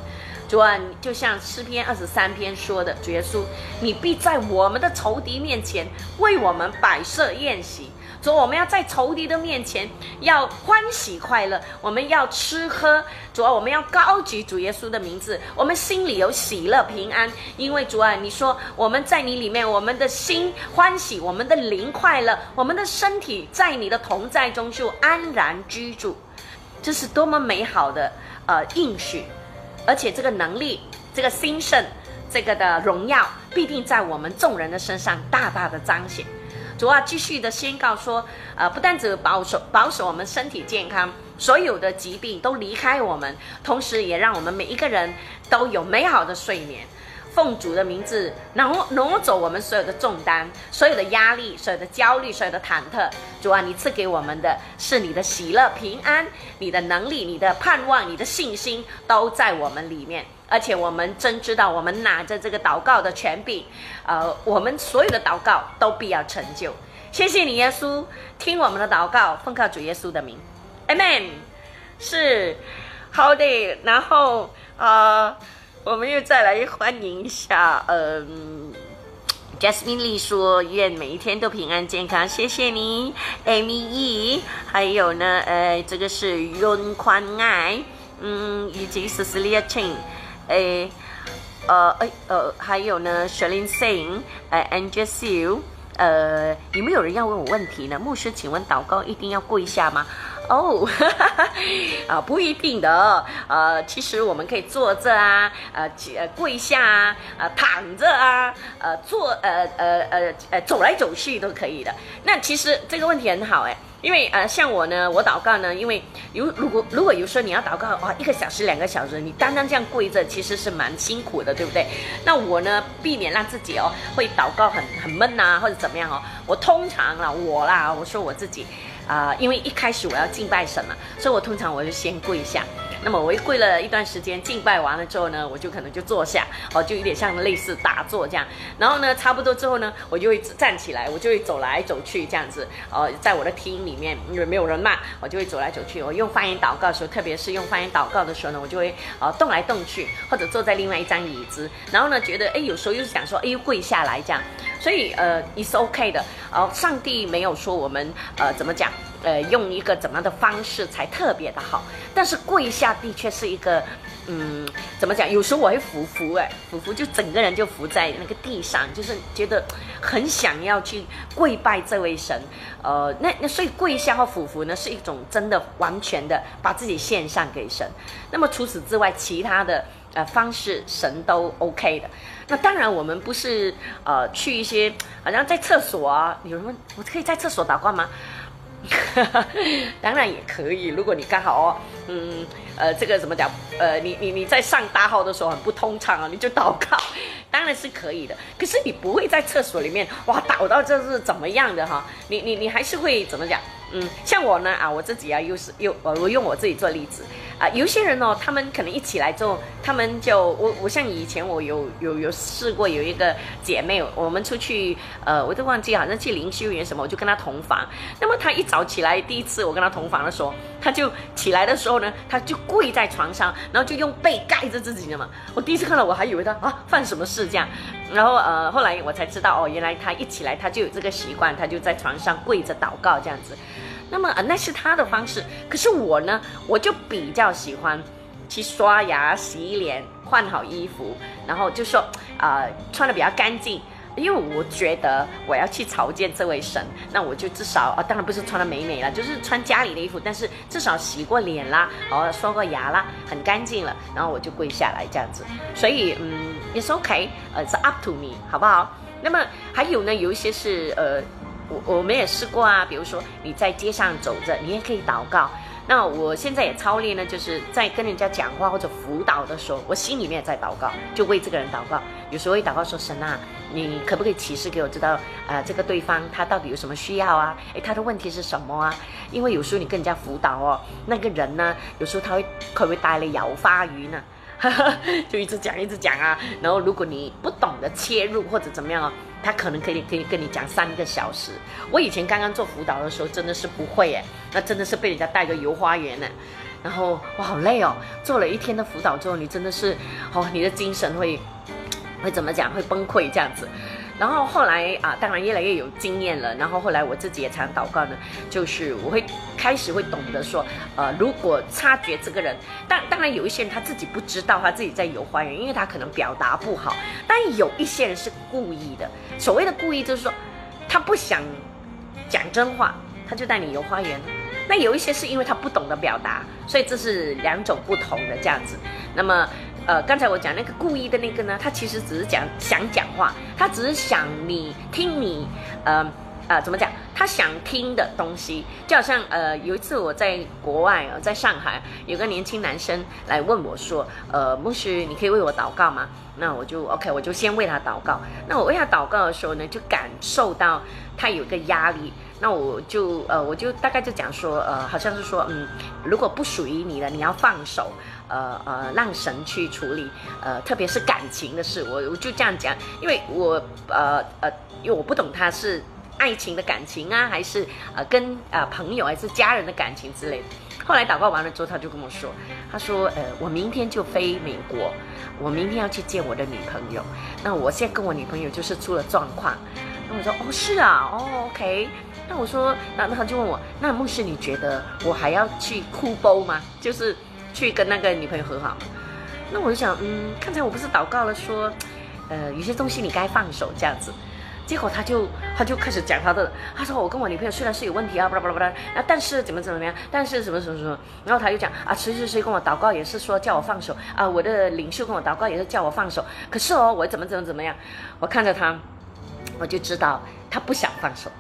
主啊，就像诗篇二十三篇说的，主耶稣，你必在我们的仇敌面前为我们摆设宴席。主，我们要在仇敌的面前要欢喜快乐，我们要吃喝。主啊，我们要高举主耶稣的名字，我们心里有喜乐平安。因为主啊，你说我们在你里面，我们的心欢喜，我们的灵快乐，我们的身体在你的同在中就安然居住。这是多么美好的呃应许，而且这个能力、这个兴盛、这个的荣耀，必定在我们众人的身上大大的彰显。主啊，继续的宣告说，呃，不但只保守保守我们身体健康，所有的疾病都离开我们，同时也让我们每一个人都有美好的睡眠。奉主的名字，挪挪走我们所有的重担、所有的压力、所有的焦虑、所有的忐忑。主啊，你赐给我们的是你的喜乐、平安、你的能力、你的盼望、你的信心，都在我们里面。而且我们真知道，我们拿着这个祷告的权柄，呃，我们所有的祷告都必要成就。谢谢你，耶稣，听我们的祷告，奉靠主耶稣的名，Amen。是好的，然后呃。我们又再来欢迎一下，嗯，Jasmine Lee 说愿每一天都平安健康，谢谢你，Amy E，还有呢，呃，这个是 Yun 宽爱，嗯，以及 Cecilia Chen 诶，呃，诶，呃，还有呢，Shalin Singh，呃，Angel Siu，呃，有没有人要问我问题呢？牧师，请问祷告一定要跪下吗？哦，啊，不一定的，呃，其实我们可以坐着啊，呃，跪下啊，呃，躺着啊，呃，坐，呃，呃，呃，呃，走来走去都可以的。那其实这个问题很好哎，因为呃，像我呢，我祷告呢，因为有如果如果有时候你要祷告哇，一个小时两个小时，你单单这样跪着，其实是蛮辛苦的，对不对？那我呢，避免让自己哦会祷告很很闷呐，或者怎么样哦，我通常啦，我啦，我说我自己。啊，因为一开始我要敬拜神嘛，所以我通常我就先跪下。那么我一跪了一段时间，敬拜完了之后呢，我就可能就坐下，哦，就有点像类似打坐这样。然后呢，差不多之后呢，我就会站起来，我就会走来走去这样子。哦，在我的厅里面，因为没有人嘛，我就会走来走去。我用方言祷告的时候，特别是用方言祷告的时候呢，我就会呃动来动去，或者坐在另外一张椅子。然后呢，觉得哎，有时候又想说，哎，跪下来这样。所以呃也是 OK 的。哦，上帝没有说我们呃怎么讲。呃，用一个怎么样的方式才特别的好？但是跪下的确是一个，嗯，怎么讲？有时候我会伏伏哎，伏伏就整个人就伏在那个地上，就是觉得很想要去跪拜这位神。呃，那那所以跪下和伏伏呢，是一种真的完全的把自己献上给神。那么除此之外，其他的呃方式神都 OK 的。那当然，我们不是呃去一些好像在厕所啊，有人问我可以在厕所祷告吗？哈 哈当然也可以，如果你刚好哦，嗯，呃，这个怎么讲？呃，你你你在上大号的时候很不通畅啊，你就祷告，当然是可以的。可是你不会在厕所里面哇祷到这是怎么样的哈？你你你还是会怎么讲？嗯，像我呢啊，我自己啊，又是又我我用我自己做例子啊，有些人哦，他们可能一起来之后，他们就我我像以前我有有有试过有一个姐妹，我们出去呃，我都忘记好像去灵修园什么，我就跟她同房。那么她一早起来，第一次我跟她同房的时候，她就起来的时候呢，她就跪在床上，然后就用被盖着自己的嘛。我第一次看到，我还以为她啊犯什么事这样，然后呃后来我才知道哦，原来她一起来她就有这个习惯，她就在床上跪着祷告这样子。那么啊，那是他的方式。可是我呢，我就比较喜欢去刷牙、洗脸、换好衣服，然后就说啊，穿的比较干净。因为我觉得我要去朝见这位神，那我就至少啊，当然不是穿的美美了，就是穿家里的衣服，但是至少洗过脸啦，哦，刷过牙啦，很干净了，然后我就跪下来这样子。所以嗯，也是 OK，呃，是 up to me，好不好？那么还有呢，有一些是呃。我我们也试过啊，比如说你在街上走着，你也可以祷告。那我现在也操练呢，就是在跟人家讲话或者辅导的时候，我心里面也在祷告，就为这个人祷告。有时候会祷告说：“神啊，你可不可以启示给我知道啊，这个对方他到底有什么需要啊？诶，他的问题是什么啊？因为有时候你跟人家辅导哦，那个人呢，有时候他会可能会带来摇发鱼呢。”就一直讲一直讲啊，然后如果你不懂得切入或者怎么样哦，他可能可以可以跟你讲三个小时。我以前刚刚做辅导的时候真的是不会哎，那真的是被人家带个游花园呢，然后我好累哦，做了一天的辅导之后，你真的是哦，你的精神会会怎么讲，会崩溃这样子。然后后来啊，当然越来越有经验了。然后后来我自己也常祷告呢，就是我会开始会懂得说，呃，如果察觉这个人，但当然有一些人他自己不知道他自己在游花园，因为他可能表达不好。但有一些人是故意的，所谓的故意就是说，他不想讲真话，他就带你游花园。那有一些是因为他不懂得表达，所以这是两种不同的这样子。那么。呃，刚才我讲那个故意的那个呢，他其实只是讲想讲话，他只是想你听你，呃呃，怎么讲？他想听的东西，就好像呃，有一次我在国外啊，在上海，有个年轻男生来问我说，呃，牧师，你可以为我祷告吗？那我就 OK，我就先为他祷告。那我为他祷告的时候呢，就感受到他有个压力。那我就呃，我就大概就讲说，呃，好像是说，嗯，如果不属于你的，你要放手，呃呃，让神去处理，呃，特别是感情的事，我我就这样讲，因为我呃呃，因为我不懂他是爱情的感情啊，还是呃跟呃朋友还是家人的感情之类的。后来祷告完了之后，他就跟我说，他说，呃，我明天就飞美国，我明天要去见我的女朋友，那我现在跟我女朋友就是出了状况。那我说，哦，是啊，哦，OK。那我说，那那他就问我，那牧师你觉得我还要去哭包吗？就是去跟那个女朋友和好？那我就想，嗯，刚才我不是祷告了说，呃，有些东西你该放手这样子。结果他就他就开始讲他的，他说我跟我女朋友虽然是有问题啊，巴拉巴拉巴拉，啊，但是怎么怎么样，但是什么什么什么，然后他就讲啊，谁谁谁跟我祷告也是说叫我放手啊，我的领袖跟我祷告也是叫我放手，可是哦，我怎么怎么怎么样，我看着他，我就知道他不想放手。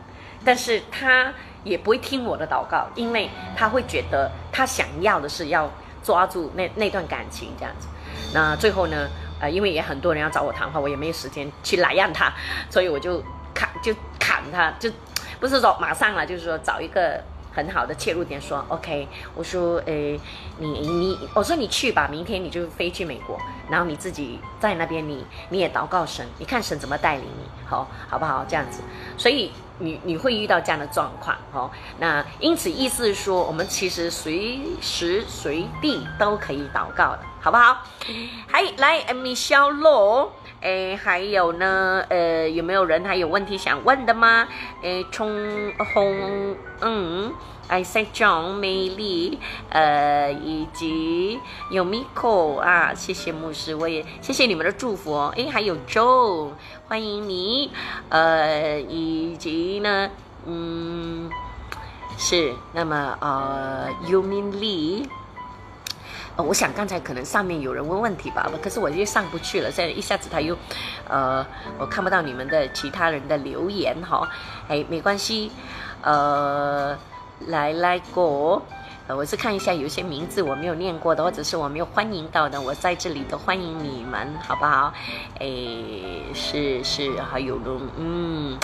但是他也不会听我的祷告，因为他会觉得他想要的是要抓住那那段感情这样子。那最后呢，呃，因为也很多人要找我谈话，我也没有时间去来让他，所以我就砍就砍他，就不是说马上了，就是说找一个。很好的切入点，说 OK，我说，诶，你你，我说你去吧，明天你就飞去美国，然后你自己在那边，你你也祷告神，你看神怎么带领你，好，好不好？这样子，所以你你会遇到这样的状况，哦，那因此意思是说，我们其实随时随地都可以祷告的，好不好？还来，Michelle Law。诶，还有呢，呃，有没有人还有问题想问的吗？诶，冲红，嗯，艾塞张美丽，呃，以及有 Miko 啊，谢谢牧师，我也谢谢你们的祝福哦。诶，还有 Joe，欢迎你，呃，以及呢，嗯，是，那么呃，Yumin Lee。我想刚才可能上面有人问问题吧，可是我又上不去了，现在一下子他又，呃，我看不到你们的其他人的留言哈，哎，没关系，呃，来来过，呃，我是看一下有些名字我没有念过的，或者是我没有欢迎到的，我在这里都欢迎你们，好不好？哎，是是，还有龙，嗯。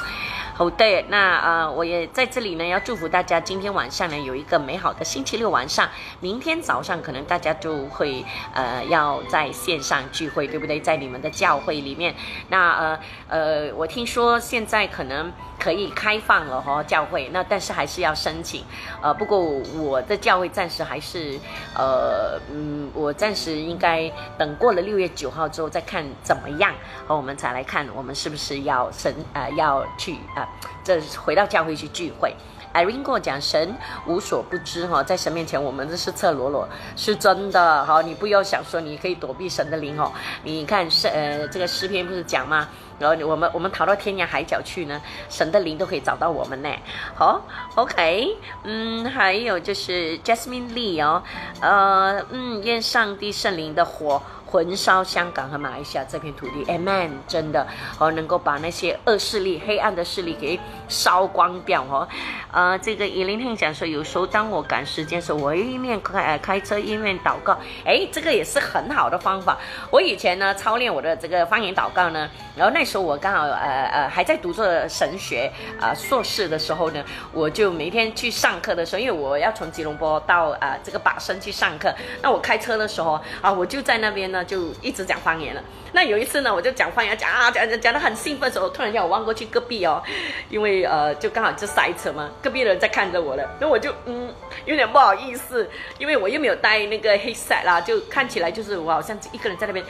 好的，那呃，我也在这里呢，要祝福大家今天晚上呢有一个美好的星期六晚上。明天早上可能大家就会呃要在线上聚会，对不对？在你们的教会里面，那呃呃，我听说现在可能。可以开放了哈，教会那但是还是要申请，呃，不过我的教会暂时还是，呃，嗯，我暂时应该等过了六月九号之后再看怎么样，好，我们才来看我们是不是要申，呃，要去呃，这回到教会去聚会。Irene 跟我讲，神无所不知哈，在神面前我们这是赤裸裸，是真的哈，你不要想说你可以躲避神的灵哦，你看是呃这个诗篇不是讲吗？然后我们我们逃到天涯海角去呢，神的灵都可以找到我们呢。好，OK，嗯，还有就是 Jasmine Lee 哦，呃，嗯，愿上帝圣灵的火焚烧香港和马来西亚这片土地，Amen，真的哦，能够把那些恶势力、黑暗的势力给烧光掉哦。呃，这个伊琳听讲说，有时候当我赶时间时候，我一面开呃开车一面祷告，哎，这个也是很好的方法。我以前呢操练我的这个方言祷告呢，然后那时候我刚好呃呃还在读着神学啊硕士的时候呢，我就每天去上课的时候，因为我要从吉隆坡到啊这个巴生去上课，那我开车的时候啊，我就在那边呢就一直讲方言了。那有一次呢，我就讲方言讲啊讲讲讲的很兴奋的时候，突然间我望过去隔壁哦，因为呃就刚好就塞车嘛。隔壁的人在看着我了，那我就嗯有点不好意思，因为我又没有带那个黑色啦，就看起来就是我好像一个人在那边，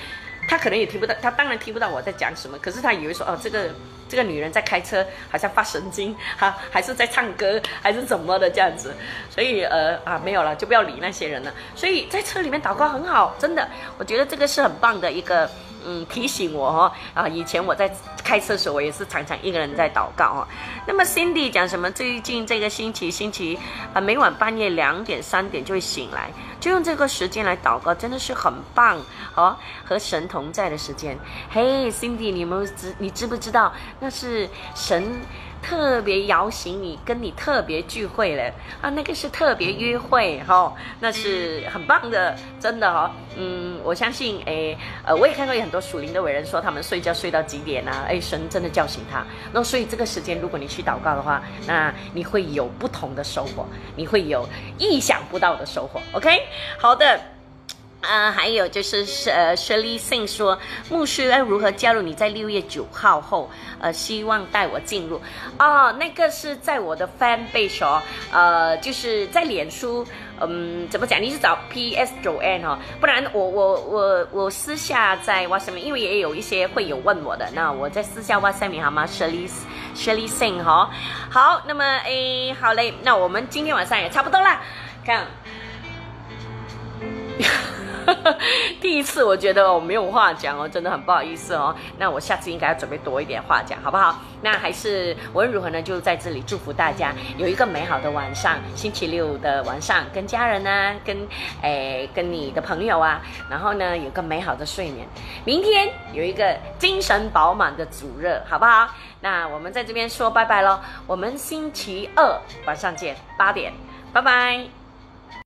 他可能也听不到，他当然听不到我在讲什么，可是他以为说哦这个这个女人在开车，好像发神经哈，还是在唱歌还是怎么的这样子，所以呃啊没有了，就不要理那些人了。所以在车里面祷告很好，真的，我觉得这个是很棒的一个。嗯，提醒我哈啊！以前我在开车时候，我也是常常一个人在祷告哦。那么 Cindy 讲什么？最近这个星期星期啊，每晚半夜两点三点就会醒来，就用这个时间来祷告，真的是很棒哦，和神同在的时间。嘿，Cindy，你们知你知不知道那是神？特别摇醒你，跟你特别聚会了。啊，那个是特别约会哈，那是很棒的，真的哈，嗯，我相信诶，呃，我也看过有很多属灵的伟人说他们睡觉睡到几点啊，哎，神真的叫醒他，那所以这个时间如果你去祷告的话，那你会有不同的收获，你会有意想不到的收获，OK，好的。啊，还有就是呃，Shirley Sing 说，牧师要如何加入你在六月九号后，呃，希望带我进入。哦，那个是在我的 Fan Base 哦，呃，就是在脸书，嗯，怎么讲？你是找 PS 九 N 哦，不然我我我我私下在 WhatsApp，因为也有一些会有问我的，那我在私下 WhatsApp 好吗？Shirley Shirley Sing 哈，好，那么诶，好嘞，那我们今天晚上也差不多啦，看。第一次我觉得我没有话讲哦，真的很不好意思哦。那我下次应该要准备多一点话讲，好不好？那还是无论如何呢，就在这里祝福大家有一个美好的晚上，星期六的晚上，跟家人呢，跟诶跟你的朋友啊，然后呢有个美好的睡眠。明天有一个精神饱满的主热，好不好？那我们在这边说拜拜喽，我们星期二晚上见，八点，拜拜。